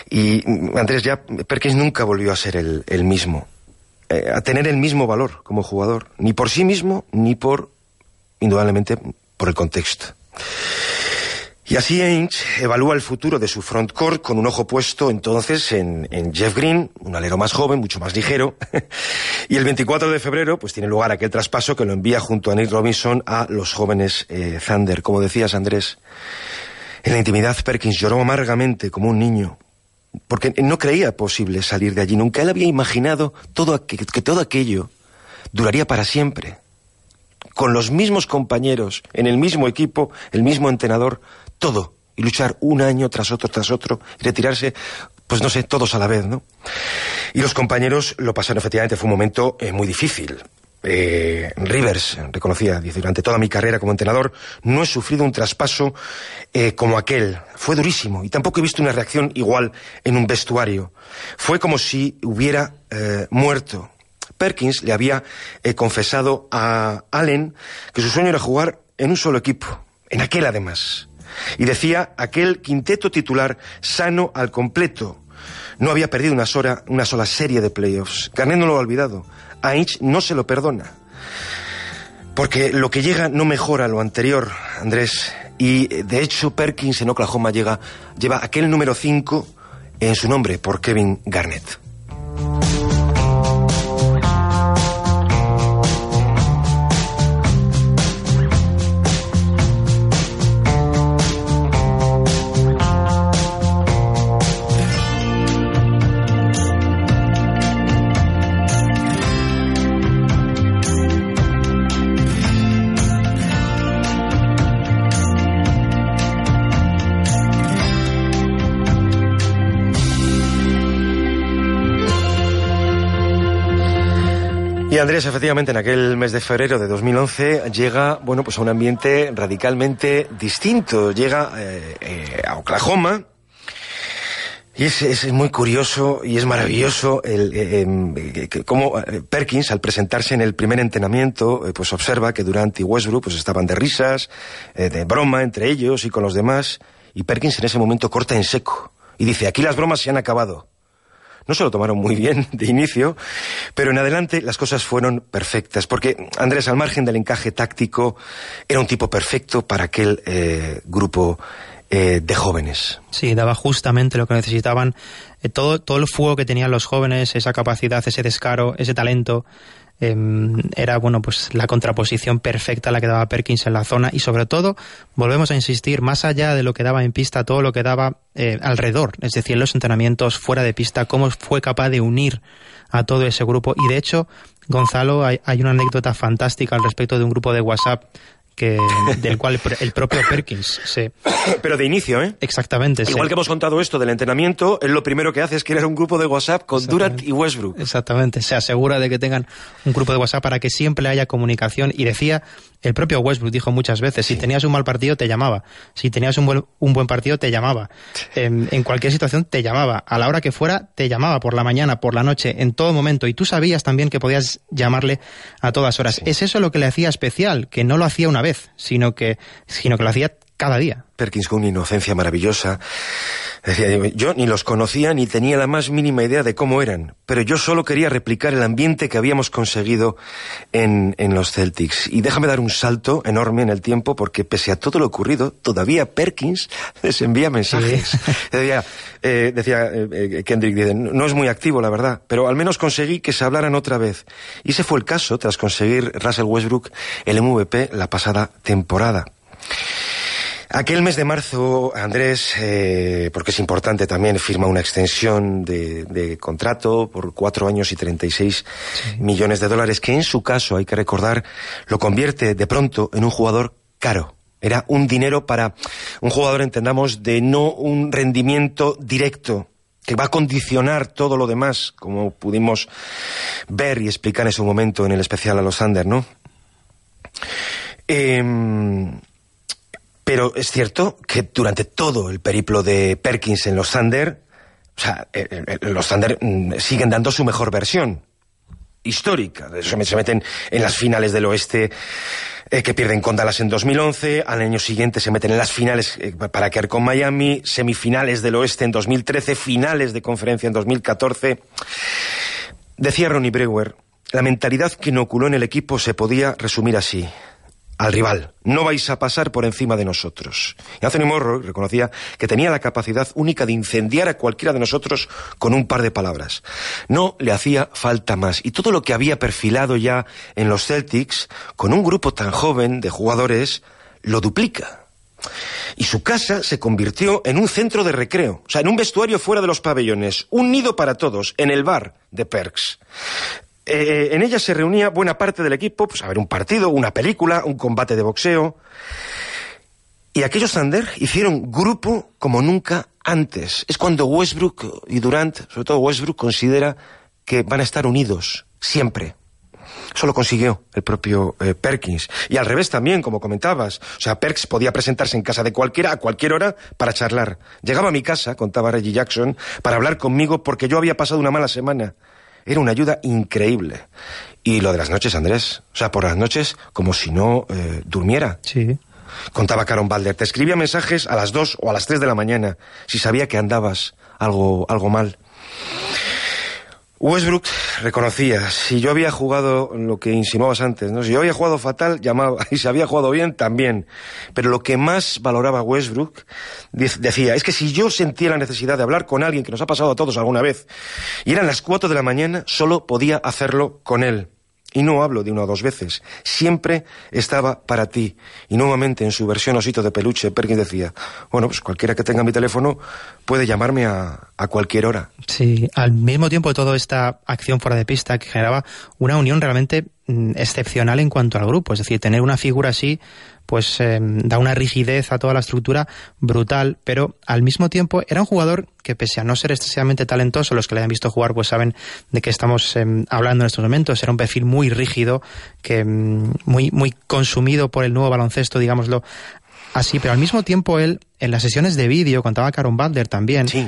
y Andrés ya, Perkins nunca volvió a ser el, el mismo, eh, a tener el mismo valor como jugador, ni por sí mismo, ni por, indudablemente, por el contexto. Y así Ainge evalúa el futuro de su frontcourt con un ojo puesto entonces en, Jeff Green, un alero más joven, mucho más ligero. y el 24 de febrero pues tiene lugar aquel traspaso que lo envía junto a Nick Robinson a los jóvenes eh, Thunder. Como decías Andrés, en la intimidad Perkins lloró amargamente como un niño porque no creía posible salir de allí. Nunca él había imaginado todo que todo aquello duraría para siempre. Con los mismos compañeros, en el mismo equipo, el mismo entrenador, todo. Y luchar un año tras otro tras otro y retirarse pues no sé todos a la vez no y los compañeros lo pasaron efectivamente fue un momento eh, muy difícil. Eh, Rivers reconocía dice durante toda mi carrera como entrenador no he sufrido un traspaso eh, como aquel. Fue durísimo y tampoco he visto una reacción igual en un vestuario. Fue como si hubiera eh, muerto Perkins le había eh, confesado a Allen que su sueño era jugar en un solo equipo en aquel además y decía aquel quinteto titular sano al completo. No había perdido una sola, una sola serie de playoffs. Garnett no lo ha olvidado. A Inch no se lo perdona. Porque lo que llega no mejora lo anterior, Andrés. Y de hecho Perkins en Oklahoma llega, lleva aquel número 5 en su nombre por Kevin Garnett. Y Andrés, efectivamente, en aquel mes de febrero de 2011 llega, bueno, pues a un ambiente radicalmente distinto. Llega eh, eh, a Oklahoma, y es, es, muy curioso y es maravilloso el, eh, eh, cómo Perkins, al presentarse en el primer entrenamiento, eh, pues observa que Durant y Westbrook pues estaban de risas, eh, de broma entre ellos y con los demás, y Perkins en ese momento corta en seco y dice, aquí las bromas se han acabado. No se lo tomaron muy bien de inicio, pero en adelante las cosas fueron perfectas, porque Andrés, al margen del encaje táctico, era un tipo perfecto para aquel eh, grupo eh, de jóvenes. Sí, daba justamente lo que necesitaban, eh, todo, todo el fuego que tenían los jóvenes, esa capacidad, ese descaro, ese talento, eh, era bueno pues la contraposición perfecta la que daba Perkins en la zona y sobre todo volvemos a insistir más allá de lo que daba en pista todo lo que daba eh, alrededor es decir los entrenamientos fuera de pista cómo fue capaz de unir a todo ese grupo. Y de hecho Gonzalo, hay, hay una anécdota fantástica al respecto de un grupo de WhatsApp que del cual el propio Perkins se... Pero de inicio, ¿eh? Exactamente. Igual que hemos contado esto del entrenamiento, él lo primero que hace es crear un grupo de WhatsApp con Durant y Westbrook. Exactamente. Se asegura de que tengan un grupo de WhatsApp para que siempre haya comunicación y decía el propio Westbrook dijo muchas veces, si tenías un mal partido te llamaba, si tenías un buen, un buen partido te llamaba, en, en, cualquier situación te llamaba, a la hora que fuera te llamaba, por la mañana, por la noche, en todo momento, y tú sabías también que podías llamarle a todas horas. Sí. Es eso lo que le hacía especial, que no lo hacía una vez, sino que, sino que lo hacía cada día. Perkins con una inocencia maravillosa. Decía, yo ni los conocía ni tenía la más mínima idea de cómo eran, pero yo solo quería replicar el ambiente que habíamos conseguido en, en los Celtics. Y déjame dar un salto enorme en el tiempo, porque pese a todo lo ocurrido, todavía Perkins les envía mensajes. Sí. decía, eh, decía eh, Kendrick, no es muy activo, la verdad, pero al menos conseguí que se hablaran otra vez. Y ese fue el caso tras conseguir Russell Westbrook el MVP la pasada temporada. Aquel mes de marzo, Andrés, eh, porque es importante también, firma una extensión de, de contrato por cuatro años y 36 sí. millones de dólares, que en su caso, hay que recordar, lo convierte de pronto en un jugador caro. Era un dinero para un jugador, entendamos, de no un rendimiento directo, que va a condicionar todo lo demás, como pudimos ver y explicar en su momento en el especial a los Under, ¿no? Eh, pero es cierto que durante todo el periplo de Perkins en los Thunder, o sea, eh, eh, los Thunder mm, siguen dando su mejor versión histórica. Se meten en las finales del oeste eh, que pierden con Dallas en 2011, al año siguiente se meten en las finales eh, para quedar con Miami, semifinales del oeste en 2013, finales de conferencia en 2014. Decía Ronnie Brewer, la mentalidad que inoculó en el equipo se podía resumir así al rival. No vais a pasar por encima de nosotros. Y Anthony Morrow reconocía que tenía la capacidad única de incendiar a cualquiera de nosotros con un par de palabras. No le hacía falta más. Y todo lo que había perfilado ya en los Celtics, con un grupo tan joven de jugadores, lo duplica. Y su casa se convirtió en un centro de recreo, o sea, en un vestuario fuera de los pabellones, un nido para todos, en el bar de Perks. Eh, en ella se reunía buena parte del equipo, pues a ver un partido, una película, un combate de boxeo. Y aquellos Thunder hicieron grupo como nunca antes. Es cuando Westbrook y Durant, sobre todo Westbrook, considera que van a estar unidos, siempre. Eso lo consiguió el propio eh, Perkins. Y al revés también, como comentabas. O sea, Perks podía presentarse en casa de cualquiera a cualquier hora para charlar. Llegaba a mi casa, contaba Reggie Jackson, para hablar conmigo porque yo había pasado una mala semana era una ayuda increíble. Y lo de las noches, Andrés, o sea, por las noches como si no eh, durmiera. Sí. Contaba Caron Balder, te escribía mensajes a las dos o a las tres de la mañana, si sabía que andabas algo, algo mal. Westbrook reconocía, si yo había jugado lo que insinuabas antes, ¿no? si yo había jugado fatal, llamaba, y si había jugado bien, también. Pero lo que más valoraba Westbrook, decía, es que si yo sentía la necesidad de hablar con alguien, que nos ha pasado a todos alguna vez, y eran las cuatro de la mañana, solo podía hacerlo con él. Y no hablo de una o dos veces. Siempre estaba para ti. Y nuevamente en su versión osito de peluche, Perkins decía, bueno, pues cualquiera que tenga mi teléfono puede llamarme a, a cualquier hora. Sí, al mismo tiempo de toda esta acción fuera de pista que generaba una unión realmente mm, excepcional en cuanto al grupo. Es decir, tener una figura así pues eh, da una rigidez a toda la estructura brutal, pero al mismo tiempo era un jugador que pese a no ser excesivamente talentoso, los que le hayan visto jugar pues saben de qué estamos eh, hablando en estos momentos, era un perfil muy rígido, que muy, muy consumido por el nuevo baloncesto, digámoslo así, pero al mismo tiempo él, en las sesiones de vídeo, contaba Caron Butler también, sí.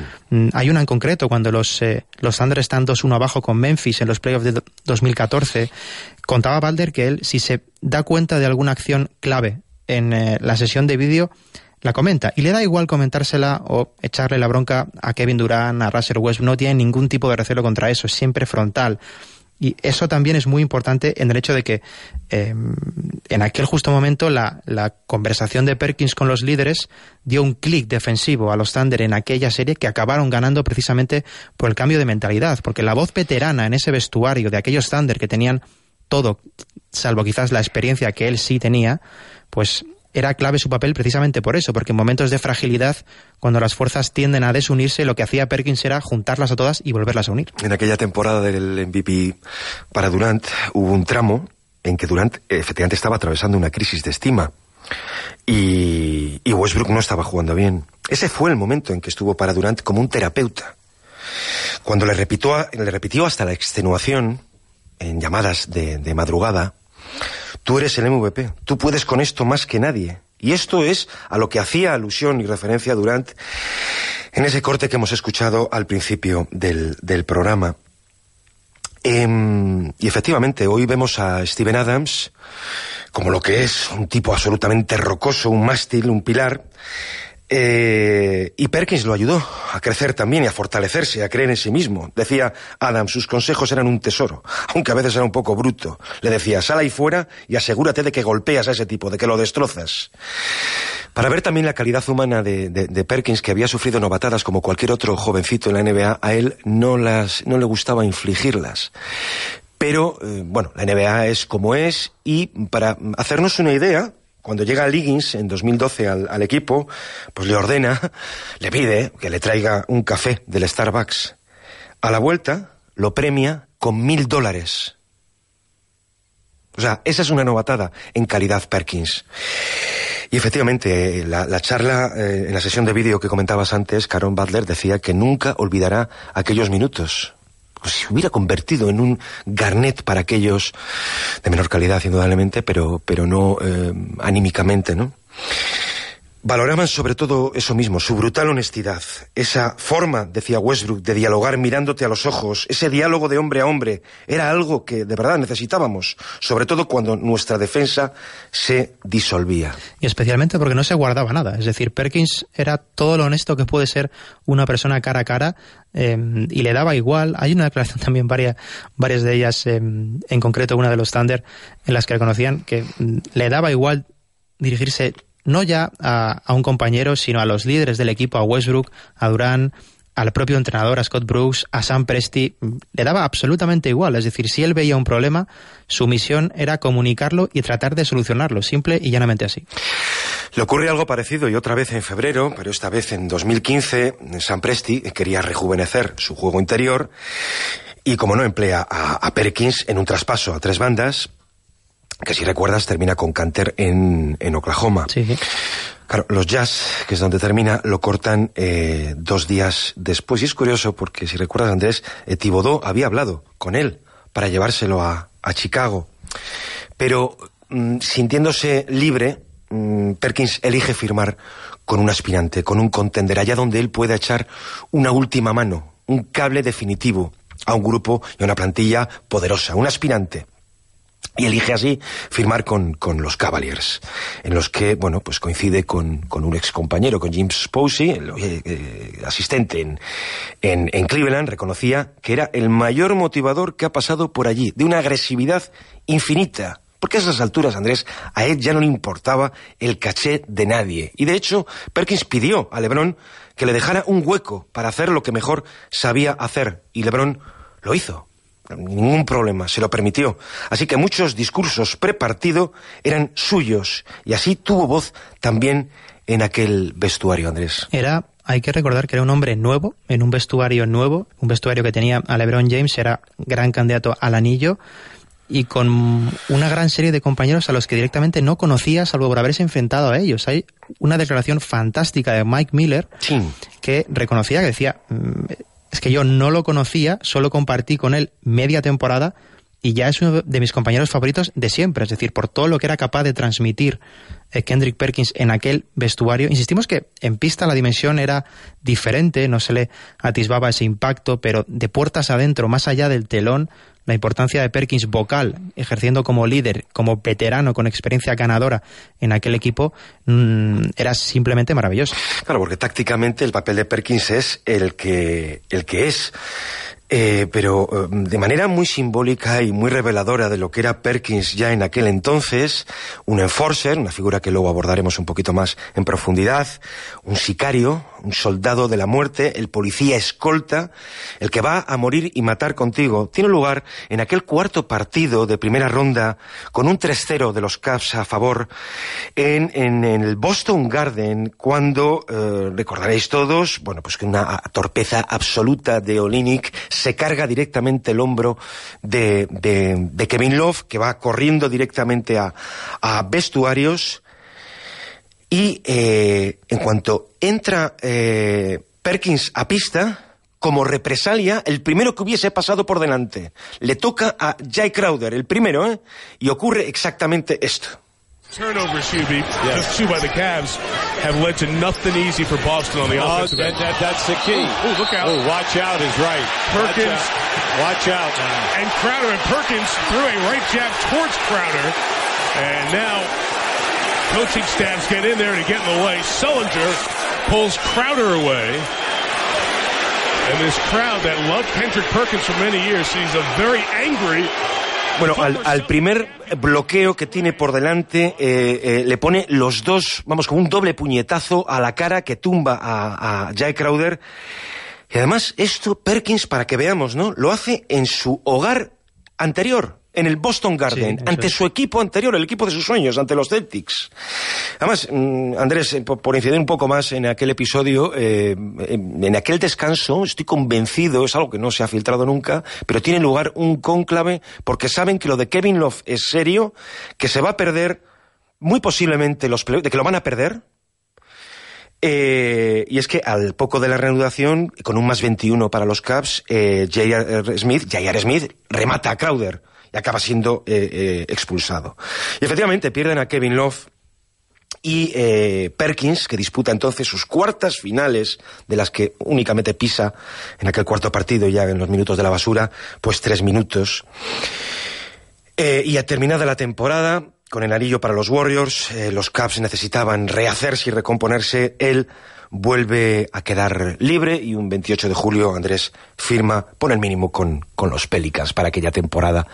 hay una en concreto, cuando los, eh, los Thunder están 2-1 abajo con Memphis en los playoffs de 2014, contaba Balder que él, si se da cuenta de alguna acción clave en eh, la sesión de vídeo, la comenta. Y le da igual comentársela o echarle la bronca a Kevin Durant, a Russell West. No tiene ningún tipo de recelo contra eso, es siempre frontal. Y eso también es muy importante en el hecho de que eh, en aquel justo momento la, la, conversación de Perkins con los líderes dio un clic defensivo a los Thunder en aquella serie que acabaron ganando precisamente por el cambio de mentalidad. Porque la voz veterana en ese vestuario de aquellos Thunder que tenían todo, salvo quizás la experiencia que él sí tenía, pues era clave su papel precisamente por eso, porque en momentos de fragilidad, cuando las fuerzas tienden a desunirse, lo que hacía Perkins era juntarlas a todas y volverlas a unir. En aquella temporada del MVP para Durant hubo un tramo en que Durant efectivamente estaba atravesando una crisis de estima y, y Westbrook no estaba jugando bien. Ese fue el momento en que estuvo para Durant como un terapeuta. Cuando le repitió, le repitió hasta la extenuación en llamadas de, de madrugada, tú eres el MVP, tú puedes con esto más que nadie. Y esto es a lo que hacía alusión y referencia Durant en ese corte que hemos escuchado al principio del, del programa. Eh, y efectivamente, hoy vemos a Steven Adams como lo que es, un tipo absolutamente rocoso, un mástil, un pilar, eh, y Perkins lo ayudó a crecer también y a fortalecerse, a creer en sí mismo. Decía Adam, sus consejos eran un tesoro, aunque a veces era un poco bruto. Le decía, sal ahí fuera y asegúrate de que golpeas a ese tipo, de que lo destrozas. Para ver también la calidad humana de, Perkins, que había sufrido novatadas como cualquier otro jovencito en la NBA, a él no, las, no le gustaba infligirlas. Pero, eh, bueno, la NBA es como es y para hacernos una idea, cuando llega Liggins en 2012 al, al, equipo, pues le ordena, le pide que le traiga un café del Starbucks. A la vuelta lo premia con mil dólares. O sea, esa es una novatada en calidad Perkins. Y efectivamente, la, la charla eh, en la sesión de vídeo que comentabas antes, Caron Butler decía que nunca olvidará aquellos minutos se hubiera convertido en un garnet para aquellos de menor calidad, indudablemente, pero, pero no eh, anímicamente, ¿no? Valoraban sobre todo eso mismo, su brutal honestidad, esa forma, decía Westbrook, de dialogar mirándote a los ojos, ese diálogo de hombre a hombre, era algo que de verdad necesitábamos, sobre todo cuando nuestra defensa se disolvía. Y especialmente porque no se guardaba nada, es decir, Perkins era todo lo honesto que puede ser una persona cara a cara eh, y le daba igual, hay una declaración también, varias, varias de ellas, eh, en concreto una de los Thunder, en las que reconocían que mm, le daba igual dirigirse no ya a, un compañero, sino a los líderes del equipo, a Westbrook, a Durán, al propio entrenador, a Scott Brooks, a Sam Presti, le daba absolutamente igual. Es decir, si él veía un problema, su misión era comunicarlo y tratar de solucionarlo, simple y llanamente así. Le ocurre algo parecido y otra vez en febrero, pero esta vez en 2015, Sam Presti quería rejuvenecer su juego interior y como no emplea a Perkins en un traspaso a tres bandas, que si recuerdas termina con Canter en, en Oklahoma. Sí. Claro, los Jazz, que es donde termina, lo cortan eh, dos días después. Y es curioso porque, si recuerdas, Andrés, eh, Thibodeau había hablado con él para llevárselo a, a Chicago. Pero, mmm, sintiéndose libre, mmm, Perkins elige firmar con un aspirante, con un contender, allá donde él pueda echar una última mano, un cable definitivo a un grupo y a una plantilla poderosa, un aspirante y elige así firmar con, con, los Cavaliers, en los que, bueno, pues coincide con, con un ex compañero, con James Posey, el eh, asistente en, en, en, Cleveland, reconocía que era el mayor motivador que ha pasado por allí, de una agresividad infinita. Porque a esas alturas, Andrés, a él ya no le importaba el caché de nadie. Y de hecho, Perkins pidió a LeBron que le dejara un hueco para hacer lo que mejor sabía hacer. Y LeBron lo hizo ningún problema, se lo permitió. Así que muchos discursos prepartido eran suyos y así tuvo voz también en aquel vestuario, Andrés. Era, hay que recordar que era un hombre nuevo, en un vestuario nuevo, un vestuario que tenía a LeBron James, era gran candidato al anillo y con una gran serie de compañeros a los que directamente no conocía salvo por haberse enfrentado a ellos. Hay una declaración fantástica de Mike Miller sí. que reconocía que decía es que yo no lo conocía, solo compartí con él media temporada y ya es uno de mis compañeros favoritos de siempre, es decir, por todo lo que era capaz de transmitir eh, Kendrick Perkins en aquel vestuario. Insistimos que en pista la dimensión era diferente, no se le atisbaba ese impacto, pero de puertas adentro, más allá del telón, la importancia de Perkins vocal, ejerciendo como líder, como veterano con experiencia ganadora en aquel equipo, mmm, era simplemente maravilloso. Claro, porque tácticamente el papel de Perkins es el que, el que es. Eh, pero eh, de manera muy simbólica y muy reveladora de lo que era Perkins ya en aquel entonces, un enforcer, una figura que luego abordaremos un poquito más en profundidad, un sicario, un soldado de la muerte, el policía escolta, el que va a morir y matar contigo, tiene lugar en aquel cuarto partido de primera ronda con un 3-0 de los Cavs a favor en, en, el Boston Garden cuando, eh, recordaréis todos, bueno, pues que una torpeza absoluta de Olinick se carga directamente el hombro de, de, Kevin Love, que va corriendo directamente a, a vestuarios. Y eh, en cuanto entra eh, Perkins a pista, como represalia, el primero que hubiese pasado por delante. Le toca a Jay Crowder, el primero, ¿eh? Y ocurre exactamente esto. Turnovers, Hubie, yeah. just two by the Cavs, have led to nothing easy for Boston on the oh, offensive that, that, that's the key. Oh, look out. Oh, watch out is right. Perkins. Watch out. Watch out And Crowder and Perkins threw a right jab towards Crowder. And now coaching staffs get in there to get in the way. Sullinger pulls Crowder away. And this crowd that loved Kendrick Perkins for many years sees a very angry Bueno, al, primer bloqueo que tiene por delante eh, eh, le pone los dos, vamos, con un doble puñetazo a la cara que tumba a, a Jay Crowder. Y además, esto Perkins, para que veamos, ¿no? Lo hace en su hogar anterior en el Boston Garden, ante su equipo anterior, el equipo de sus sueños, ante los Celtics. Además, mm, Andrés, eh, por, incidir un poco más en aquel episodio, eh, en, aquel descanso, estoy convencido, es algo que no se ha filtrado nunca, pero tiene lugar un cónclave porque saben que lo de Kevin Love es serio, que se va a perder muy posiblemente los de que lo van a perder, eh, y es que al poco de la reanudación, con un más 21 para los Cavs, eh, J.R. Smith, J.R. Smith remata a Crowder acaba siendo eh, eh, expulsado. Y efectivamente pierden a Kevin Love y eh, Perkins, que disputa entonces sus cuartas finales, de las que únicamente pisa en aquel cuarto partido, ya en los minutos de la basura, pues tres minutos. y a terminada la temporada, con el anillo para los Warriors, los Cavs necesitaban rehacerse y recomponerse. Él vuelve a quedar libre y un 28 de julio Andrés firma, pone el mínimo con, con los Pelicans para aquella temporada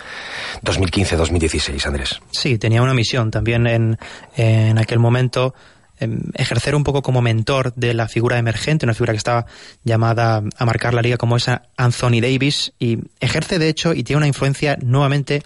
2015-2016, Andrés. Sí, tenía una misión también en, en aquel momento em, ejercer un poco como mentor de la figura emergente, una figura que estaba llamada a marcar la liga como esa Anthony Davis y ejerce de hecho y tiene una influencia nuevamente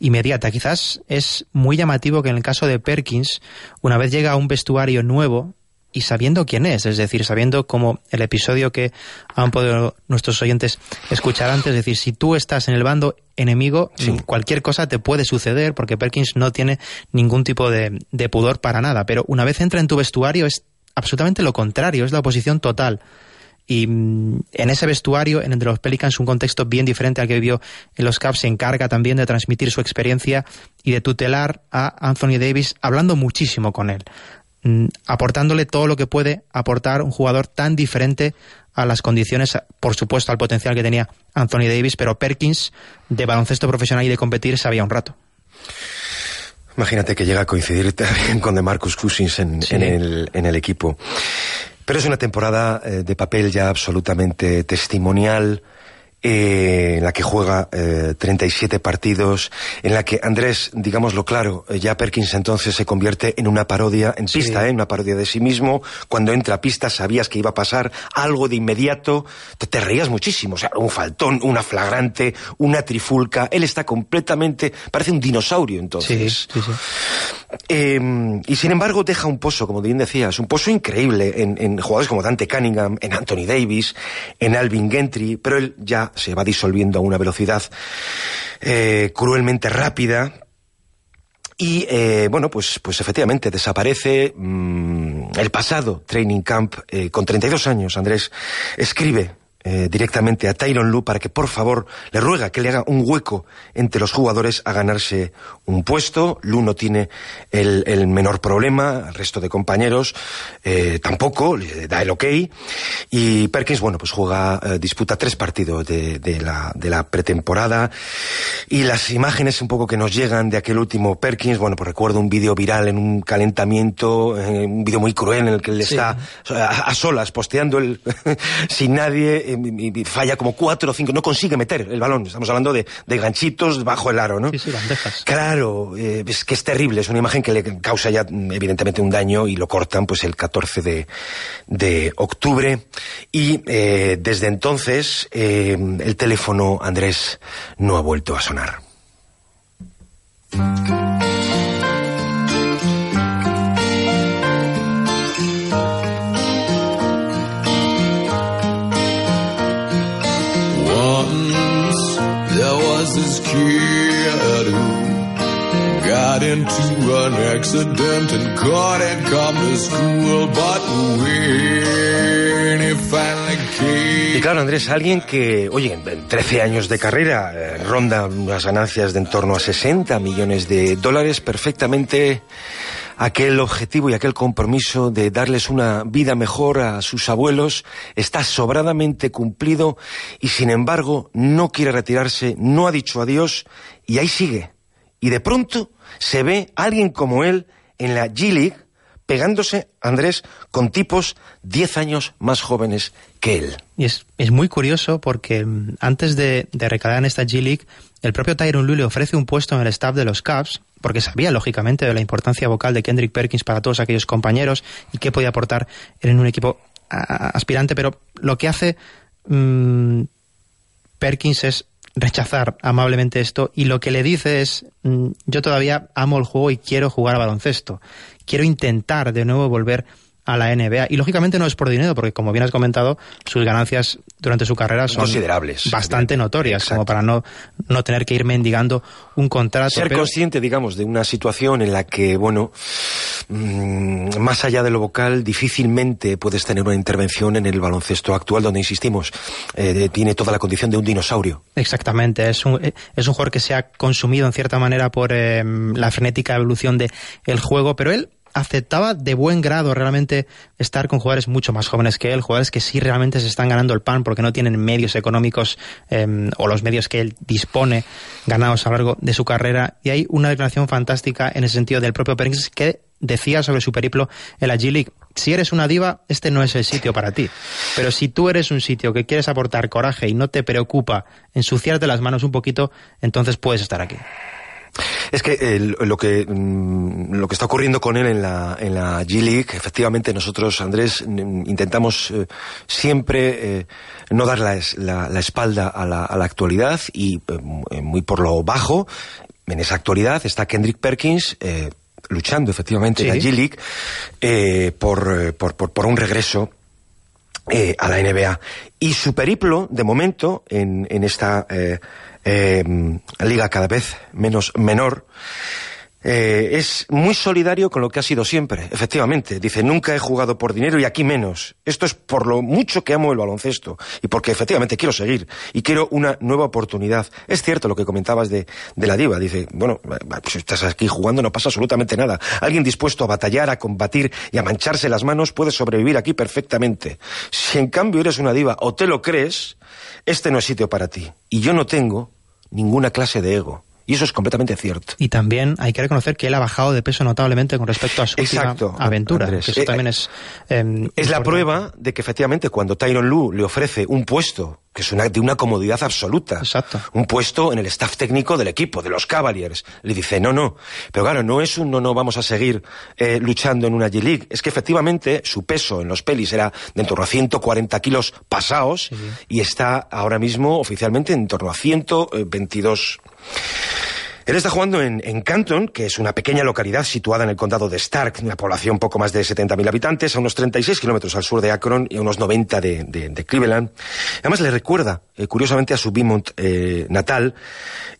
inmediata. Quizás es muy llamativo que en el caso de Perkins, una vez llega a un vestuario nuevo, y sabiendo quién es, es decir, sabiendo como el episodio que han podido nuestros oyentes escuchar antes, es decir, si tú estás en el bando enemigo, cualquier cosa te puede suceder porque Perkins no tiene ningún tipo de, de pudor para nada, pero una vez entra en tu vestuario es absolutamente lo contrario, es la oposición total. Y mm, en ese vestuario, en el de los Pelicans, un contexto bien diferente al que vivió en los Cavs, se encarga también de transmitir su experiencia y de tutelar a Anthony Davis, hablando muchísimo con él. Mm, aportándole todo lo que puede aportar un jugador tan diferente a las condiciones, por supuesto, al potencial que tenía Anthony Davis, pero Perkins, de baloncesto profesional y de competir, sabía un rato. Imagínate que llega a coincidir también con DeMarcus Cousins en, en, el, en el equipo. Pero es una temporada eh, de papel ya absolutamente testimonial, eh, en la que juega eh, 37 partidos, en la que Andrés, digámoslo claro, eh, ya Perkins entonces se convierte en una parodia, en pista, ¿eh? una parodia de sí mismo. Cuando entra a pista sabías que iba a pasar algo de inmediato, te, reías muchísimo, o sea, un faltón, una flagrante, una trifulca. Él está completamente, parece un dinosaurio entonces. Sí, sí, em, y sin embargo deja un pozo, como bien decías, un pozo increíble en, jugadores como Dante Cunningham, en Anthony Davis, en Alvin Gentry, pero él ya se va disolviendo a una velocidad eh, cruelmente rápida. Y eh, bueno, pues, pues efectivamente desaparece mm, el pasado training camp eh, con 32 años. Andrés escribe eh, directamente a Tyron Lu para que por favor le ruega que le haga un hueco entre los jugadores a ganarse un puesto. Lu no tiene el, el menor problema, el resto de compañeros eh, tampoco, le da el ok. Y Perkins, bueno, pues juega, eh, disputa tres partidos de, de, la, de la pretemporada. Y las imágenes un poco que nos llegan de aquel último Perkins, bueno, pues recuerdo un vídeo viral en un calentamiento, un vídeo muy cruel en el que él está a, a, solas posteando el, sin nadie eh, y- y falla como cuatro o cinco, no consigue meter el balón. Estamos hablando de, de ganchitos bajo el aro, ¿no? Sí, sí, bandejas. Claro, eh, es que es terrible, es una imagen que le causa ya mm, evidentemente un daño y lo cortan pues el 14 de, de octubre y eh, desde entonces eh, el teléfono Andrés no ha vuelto a sonar. Y claro, Andrés, alguien que, oye, en 13 años de carrera eh, ronda unas ganancias de en torno a 60 millones de dólares, perfectamente aquel objetivo y aquel compromiso de darles una vida mejor a sus abuelos está sobradamente cumplido y sin embargo no quiere retirarse, no ha dicho adiós y ahí sigue. Y de pronto se ve alguien como él en la G-League pegándose, Andrés, con tipos 10 años más jóvenes que él. Y es, es muy curioso porque mm, antes de, de recalar en esta G-League, el propio Tyron Lue le ofrece un puesto en el staff de los Cavs, porque sabía, lógicamente, de la importancia vocal de Kendrick Perkins para todos aquellos compañeros y qué podía aportar en un equipo a- aspirante, pero lo que hace mm, Perkins es rechazar amablemente esto y lo que le dice es mm, yo todavía amo el juego y quiero jugar a baloncesto. Quiero intentar de nuevo volver la NBA. Y lógicamente no es por dinero, porque como bien has comentado, sus ganancias durante su carrera son Considerables. bastante notorias, Exacto. como para no, no tener que ir mendigando un contrato. Ser pero- consciente, digamos, de una situación en la que, bueno, mm, más allá de lo vocal, difícilmente puedes tener una intervención en el baloncesto actual, donde insistimos, eh, tiene toda la condición de un dinosaurio. Exactamente, es un, eh, es un jugador que se ha consumido en cierta manera por eh, la frenética evolución del el juego, pero él aceptaba de buen grado realmente estar con jugadores mucho más jóvenes que él, jugadores que sí realmente se están ganando el pan porque no tienen medios económicos eh, o los medios que él dispone ganados a lo largo de su carrera. Y hay una declaración fantástica en ese sentido del propio Perkins que decía sobre su periplo en la G-League. Si eres una diva, este no es el sitio para ti. Pero si tú eres un sitio que quieres aportar coraje y no te preocupa ensuciarte las manos un poquito, entonces puedes estar aquí. Es que eh, lo que mm, lo que está ocurriendo con él en la en la G League, efectivamente nosotros Andrés mm, intentamos eh, siempre eh, no dar la, la- la espalda a la, a la actualidad y muy por lo bajo en esa actualidad está Kendrick Perkins luchando efectivamente en la. G League por, por, por por un regreso eh, a la NBA. Y su periplo, de momento, en, en esta eh, eh, liga cada vez menos menor, eh, es muy solidario con lo que ha sido siempre, efectivamente. Dice, nunca he jugado por dinero y aquí menos. Esto es por lo mucho que amo el baloncesto y porque efectivamente quiero seguir y quiero una nueva oportunidad. Es cierto lo que comentabas de, de la diva. Dice, bueno, pues estás aquí jugando, no pasa absolutamente nada. Alguien dispuesto a batallar, a combatir y a mancharse las manos puede sobrevivir aquí perfectamente. Si en cambio eres una diva o te lo crees, este no es sitio para ti. Y yo no tengo ninguna clase de ego. Y eso es completamente cierto. Y también hay que reconocer que él ha bajado de peso notablemente con respecto a su Exacto, última aventura. Andrés. que eso Eh, también es. eh, Es la prueba de que efectivamente cuando Tyron Lue le ofrece un puesto que es una, de una comodidad absoluta, Exacto. un puesto en el staff técnico del equipo, de los Cavaliers, le dice no, no. Pero claro, no es un no, no, vamos a seguir eh, luchando en una G-League. Es que efectivamente su peso en los pelis era de en torno a 140 kilos pasados y está ahora mismo oficialmente en torno a 122. Él está jugando en, Canton, que es una pequeña localidad situada en el condado de Stark, una población poco más de 70.000 habitantes, a unos 36 kilómetros al sur de Akron y a unos 90 de, de- de Cleveland. Además le recuerda, eh, curiosamente, a su Beaumont eh, natal.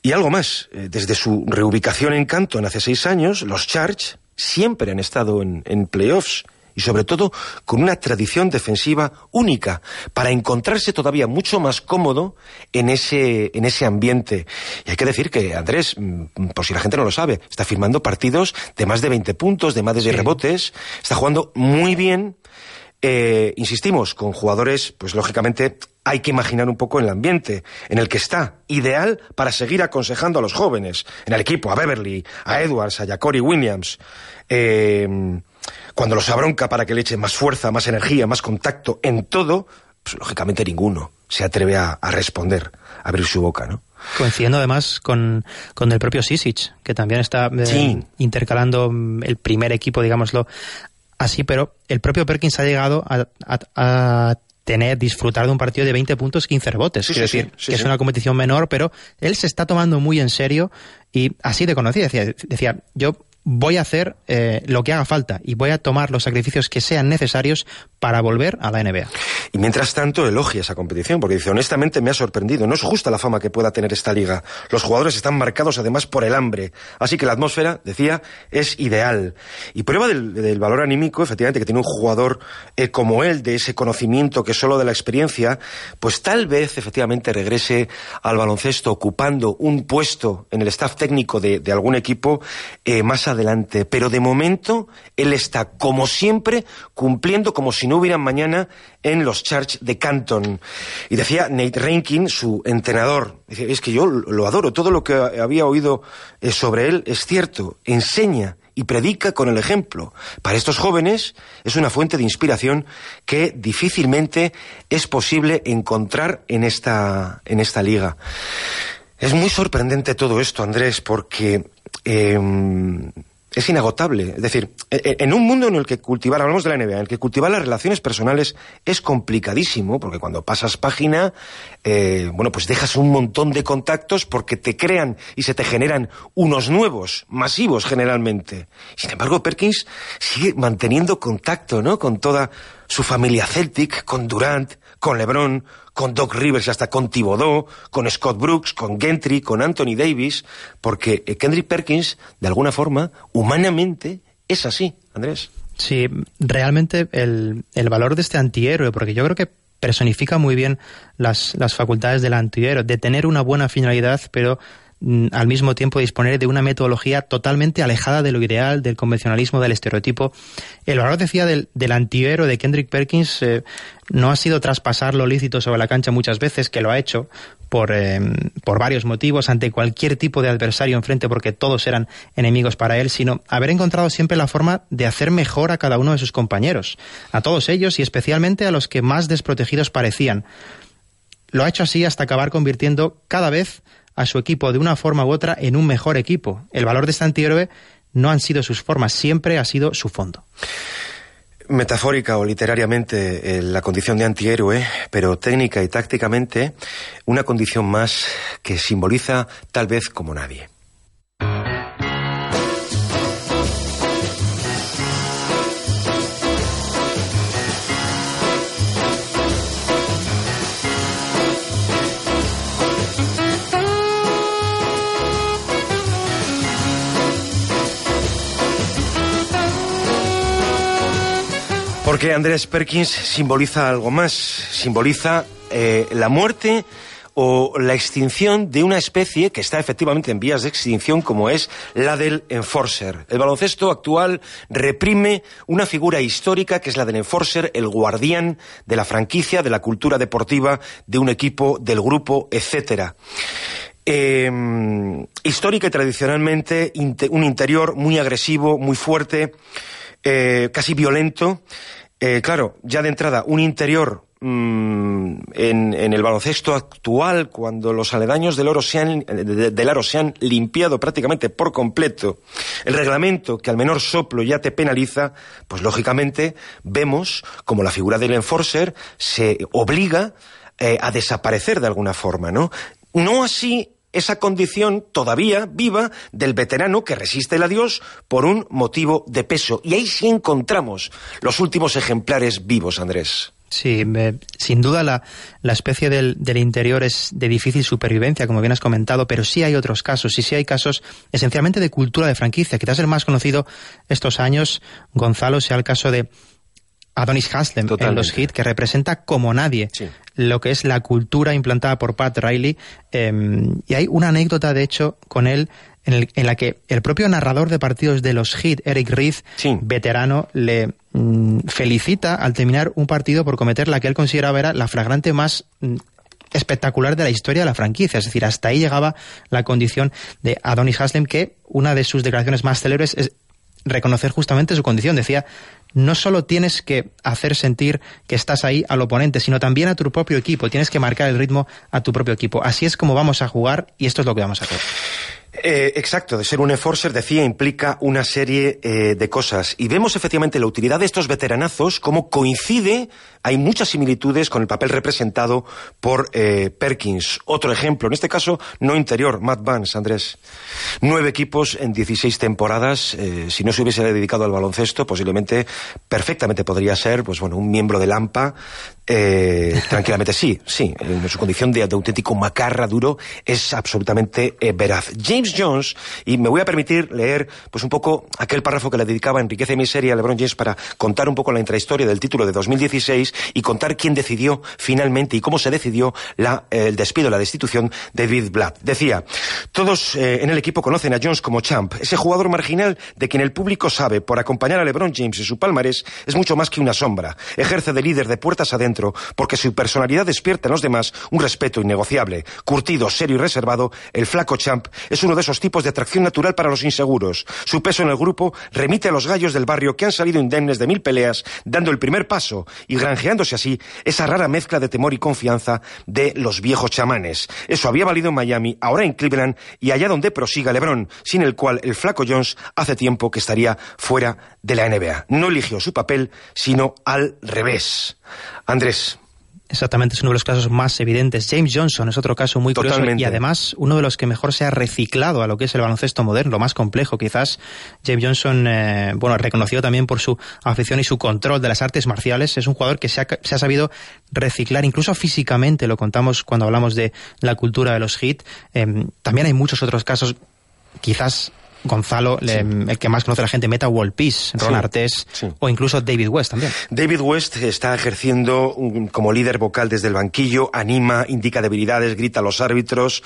Y algo más, eh, desde su reubicación en Canton hace seis años, los Charge siempre han estado en, en playoffs y sobre todo con una tradición defensiva única para encontrarse todavía mucho más cómodo en ese en ese ambiente. Y hay que decir que Andrés, mm, por si la gente no lo sabe, está firmando partidos de más de 20 puntos, de más de 10 rebotes, está jugando muy bien. Eh, insistimos, con jugadores, pues lógicamente hay que imaginar un poco el ambiente en el que está, ideal para seguir aconsejando a los jóvenes, en el equipo, a Beverly, a Edwards, a Jacory Williams, eh, cuando los abronca para que le echen más fuerza, más energía, más contacto en todo, pues lógicamente ninguno se atreve a, a responder, a abrir su boca, ¿no? Coincidiendo además con, con el propio Sisic, que también está eh, Sí. intercalando mm, el primer equipo, digámoslo así, pero el propio Perkins ha llegado a, a- a tener, disfrutar de un partido de 20 puntos, 15 rebotes. Sí, Quiero sí, decir, sí, que es una competición menor, pero él se está tomando muy en serio y así de conocía. Decía, decía yo voy a hacer eh, lo que haga falta y voy a tomar los sacrificios que sean necesarios para volver a la NBA. Y mientras tanto elogia esa competición, porque dice, honestamente me ha sorprendido, no es justa la fama que pueda tener esta liga. Los jugadores están marcados además por el hambre, así que la atmósfera, decía, es ideal. Y prueba del, valor anímico, efectivamente, que tiene un jugador eh, como él, de ese conocimiento que solo de la experiencia, pues tal vez efectivamente regrese al baloncesto ocupando un puesto en el staff técnico de, de algún equipo eh, más adelante. Pero de momento él está, como siempre, cumpliendo como si no hubiera mañana en los Charge de Canton. Y decía Nate Rankin, su entrenador, dice, es que yo lo adoro, todo lo que había oído eh, sobre él es cierto, enseña y predica con el ejemplo. Para estos jóvenes es una fuente de inspiración que difícilmente es posible encontrar en esta, en esta liga. Es muy sorprendente todo esto, Andrés, porque eh, es inagotable. Es decir, e- e- en un mundo en el que cultivar, hablamos de la NBA, en el que cultivar las relaciones personales es complicadísimo, porque cuando pasas página, eh, bueno, pues dejas un montón de contactos porque te crean y se te generan unos nuevos, masivos generalmente. Sin embargo, Perkins sigue manteniendo contacto, ¿no? Con toda su familia Celtic, con Durant, con LeBron, con Doc Rivers hasta con Thibodeau, con Scott Brooks, con Gentry, con Anthony Davis, porque eh, Kendrick Perkins, de alguna forma, humanamente, es así, Andrés. Sí, realmente el, el valor de este antihéroe, porque yo creo que personifica muy bien las, las facultades del antihéroe, de tener una buena finalidad, pero al mismo tiempo disponer de una metodología totalmente alejada de lo ideal, del convencionalismo, del estereotipo. El valor, decía, del, del antihéroe de Kendrick Perkins eh, no ha sido traspasar lo lícito sobre la cancha muchas veces, que lo ha hecho por, eh, por varios motivos, ante cualquier tipo de adversario enfrente, porque todos eran enemigos para él, sino haber encontrado siempre la forma de hacer mejor a cada uno de sus compañeros, a todos ellos y especialmente a los que más desprotegidos parecían. Lo ha hecho así hasta acabar convirtiendo cada vez a su equipo de una forma u otra en un mejor equipo. El valor de este antihéroe no han sido sus formas, siempre ha sido su fondo. Metafórica o literariamente eh, la condición de antihéroe, pero técnica y tácticamente una condición más que simboliza tal vez como nadie. Porque Andrés Perkins simboliza algo más, simboliza eh, la muerte o la extinción de una especie que está efectivamente en vías de extinción como es la del enforcer. El baloncesto actual reprime una figura histórica que es la del enforcer, el guardián de la franquicia, de la cultura deportiva, de un equipo, del grupo, etcétera. Eh, histórica y tradicionalmente un interior muy agresivo, muy fuerte, eh, casi violento. Eh, claro, ya de entrada, un interior mm, en, en el baloncesto actual, cuando los aledaños del, oro se han, de- de- del aro se han limpiado prácticamente por completo, el reglamento que al menor soplo ya te penaliza, pues lógicamente vemos como la figura del enforcer se obliga eh, a desaparecer de alguna forma, ¿no? No así esa condición todavía viva del veterano que resiste el adiós por un motivo de peso. Y ahí sí encontramos los últimos ejemplares vivos, Andrés. Sí, sin duda la, la especie del, del interior es de difícil supervivencia, como bien has comentado, pero sí hay otros casos, y sí hay casos esencialmente de cultura de franquicia. Quizás el más conocido estos años, Gonzalo, sea el caso de Adonis Haslem en los hits, que representa como nadie Sí. lo que es la cultura implantada por Pat Riley. eh, y hay una anécdota, de hecho, con él en, el- en la que el propio narrador de partidos de los hits, Eric Reed, Sí. veterano, le mm, felicita al terminar un partido por cometer la que él consideraba era la flagrante más mm, espectacular de la historia de la franquicia. Es decir, hasta ahí llegaba la condición de Adonis Haslem, que una de sus declaraciones más célebres es reconocer justamente su condición. Decía, no solo tienes que hacer sentir que estás ahí al oponente, sino también a tu propio equipo. Tienes que marcar el ritmo a tu propio equipo. Así es como vamos a jugar y esto es lo que vamos a hacer. Eh, exacto, de ser un enforcer, decía, implica una serie eh, de cosas. Y vemos efectivamente la utilidad de estos veteranazos, cómo coincide, hay muchas similitudes con el papel representado por eh, Perkins. Otro ejemplo, en este caso, no interior, Matt Vance, Andrés. Nueve equipos en 16 temporadas. si no se hubiese dedicado al baloncesto, posiblemente, perfectamente podría ser, pues bueno, un miembro de Lampa, eh, tranquilamente sí, sí, en su condición de, auténtico macarra duro es absolutamente eh, veraz. James Jones, y me voy a permitir leer pues un poco aquel párrafo que le dedicaba Enriquece Miseria a LeBron James para contar un poco la intrahistoria del título de 2016 y contar quién decidió finalmente y cómo se decidió la, el despido, la destitución de David Blatt. Decía, todos eh, en el equipo conocen a Jones como champ, ese jugador marginal de quien el público sabe por acompañar a LeBron James y su palmarés es mucho más que una sombra. Ejerce de líder de puertas adentro porque su personalidad despierta en los demás un respeto innegociable. Curtido, serio y reservado, el flaco champ es uno de esos tipos de atracción natural para los inseguros. Su peso en el grupo remite a los gallos del barrio que han salido indemnes de mil peleas, dando el primer paso y granjeándose así esa rara mezcla de temor y confianza de los viejos chamanes. Eso había valido en Miami, ahora en Cleveland y allá donde prosiga LeBron, sin el cual el flaco Jones hace tiempo que estaría fuera de la NBA. No eligió su papel, sino al revés. Andrés. Exactamente, es uno de los casos más evidentes. James Johnson es otro caso muy curioso y además uno de los que mejor se ha reciclado a lo que es el baloncesto moderno, lo más complejo quizás. James Johnson, eh, bueno, reconocido también por su afición y su control de las artes marciales, es un jugador que se ha, sabido reciclar, incluso físicamente, lo contamos cuando hablamos de la cultura de los hits. Em, también hay muchos otros casos quizás Gonzalo, el que más conoce la gente, Meta World Peace, Ron Artés o incluso David West también. David West está ejerciendo como líder vocal desde el banquillo, anima, indica debilidades, grita a los árbitros.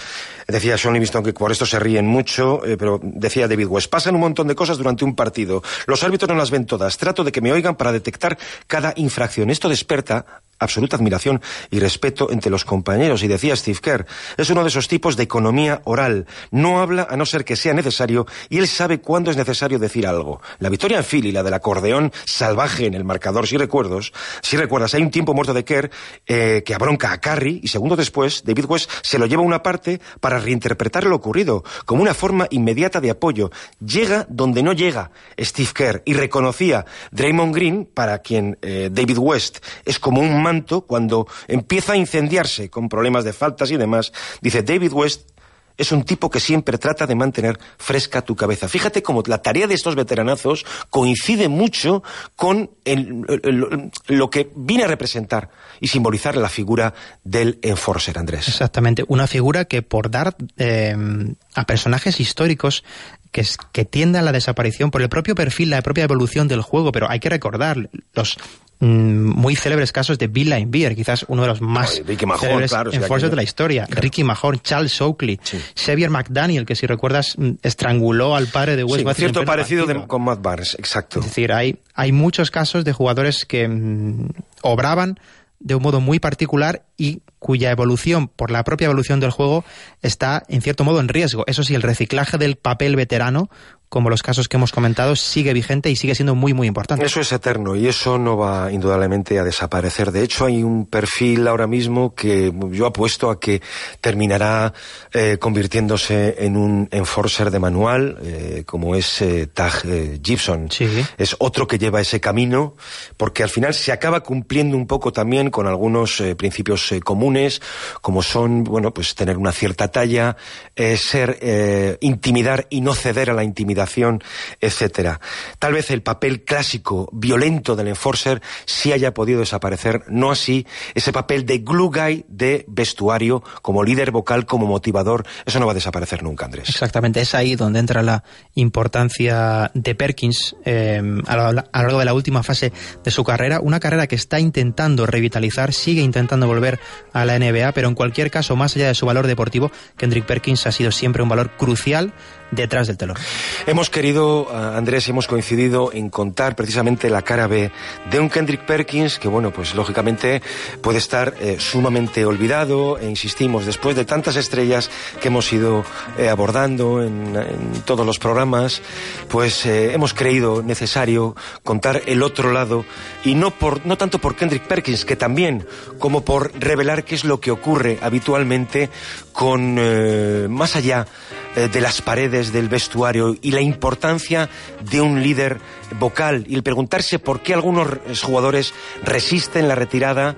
Decía Sean Livingston que por esto se ríen mucho, eh, pero decía David West, pasan un montón de cosas durante un partido. Los árbitros no las ven todas. Trato de que me oigan para detectar cada infracción. Esto desperta absoluta admiración y respeto entre los compañeros. Y decía Steve Kerr, es uno de esos tipos de economía oral. No habla a no ser que sea necesario y él sabe cuándo es necesario decir algo. La victoria en Philly, la del acordeón salvaje en el marcador, si recuerdos, si recuerdas, hay un tiempo muerto de Kerr eh, que abronca a Curry y segundo después David West se lo lleva a una parte para reinterpretar lo ocurrido como una forma inmediata de apoyo. Llega donde no llega Steve Kerr y reconocía Draymond Green, para quien eh, David West es como un cuando empieza a incendiarse con problemas de faltas y demás, dice David West es un tipo que siempre trata de mantener fresca tu cabeza. Fíjate cómo la tarea de estos veteranazos coincide mucho con lo que viene a representar y simbolizar la figura del enforcer, Andrés. Exactamente, una figura que por dar eh, a personajes históricos que, tiende a la desaparición por el propio perfil, la propia evolución del juego, pero hay que recordar los muy célebres casos de Bill Beer, quizás uno de los más célebres enforcers de la historia. Ricky Mahorn, Charles Oakley, Xavier McDaniel, que si recuerdas mm, estranguló al padre de Wes sí, cierto parecido con Matt Barnes, exacto. Es decir, hay, hay muchos casos de jugadores que mm, obraban de un modo muy particular y cuya evolución, por la propia evolución del juego, está en cierto modo en riesgo. Eso sí, el reciclaje del papel veterano como los casos que hemos comentado, sigue vigente y sigue siendo muy, muy importante. Eso es eterno y eso no va indudablemente a desaparecer. De hecho, hay un perfil ahora mismo que yo apuesto a que terminará eh, convirtiéndose en un enforcer de manual, eh, como es eh, Tag Gibson. Es otro que lleva ese camino, porque al final se acaba cumpliendo un poco también con algunos principios comunes, como son, bueno, pues tener una cierta talla, ser, intimidar y no ceder a la intimidación etcétera. Tal vez el papel clásico, violento del enforcer sí haya podido desaparecer, no así ese papel de glue guy de vestuario, como líder vocal, como motivador, eso no va a desaparecer nunca, Andrés. Exactamente, es ahí donde entra la importancia de Perkins eh, a, lo, largo de la última fase de su carrera, una carrera que está intentando revitalizar, sigue intentando volver a la NBA, pero en cualquier caso, más allá de su valor deportivo, Kendrick Perkins ha sido siempre un valor crucial detrás del telón. Hemos querido, eh, Andrés, hemos coincidido en contar precisamente la cara B de un Kendrick Perkins que, bueno, pues lógicamente puede estar eh, sumamente olvidado e insistimos, después de tantas estrellas que hemos ido eh, abordando en, en, todos los programas, pues hemos creído necesario contar el otro lado y no, por, no tanto por Kendrick Perkins, que también, como por revelar qué es lo que ocurre habitualmente con más allá de las paredes del vestuario y la importancia de un líder vocal y el preguntarse por qué algunos jugadores resisten la retirada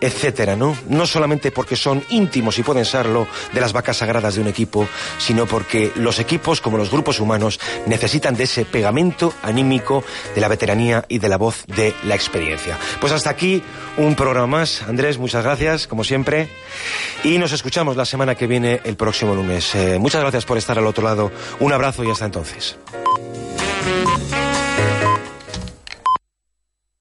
etcétera, ¿no? No solamente porque son íntimos y pueden serlo de las vacas sagradas de un equipo, sino porque los equipos, como los grupos humanos, necesitan de ese pegamento anímico de la veteranía y de la voz de la experiencia. Pues hasta aquí un programa más. Andrés, muchas gracias, como siempre. Y nos escuchamos la semana que viene, el próximo lunes. Eh, muchas gracias por estar al otro lado. Un abrazo y hasta entonces.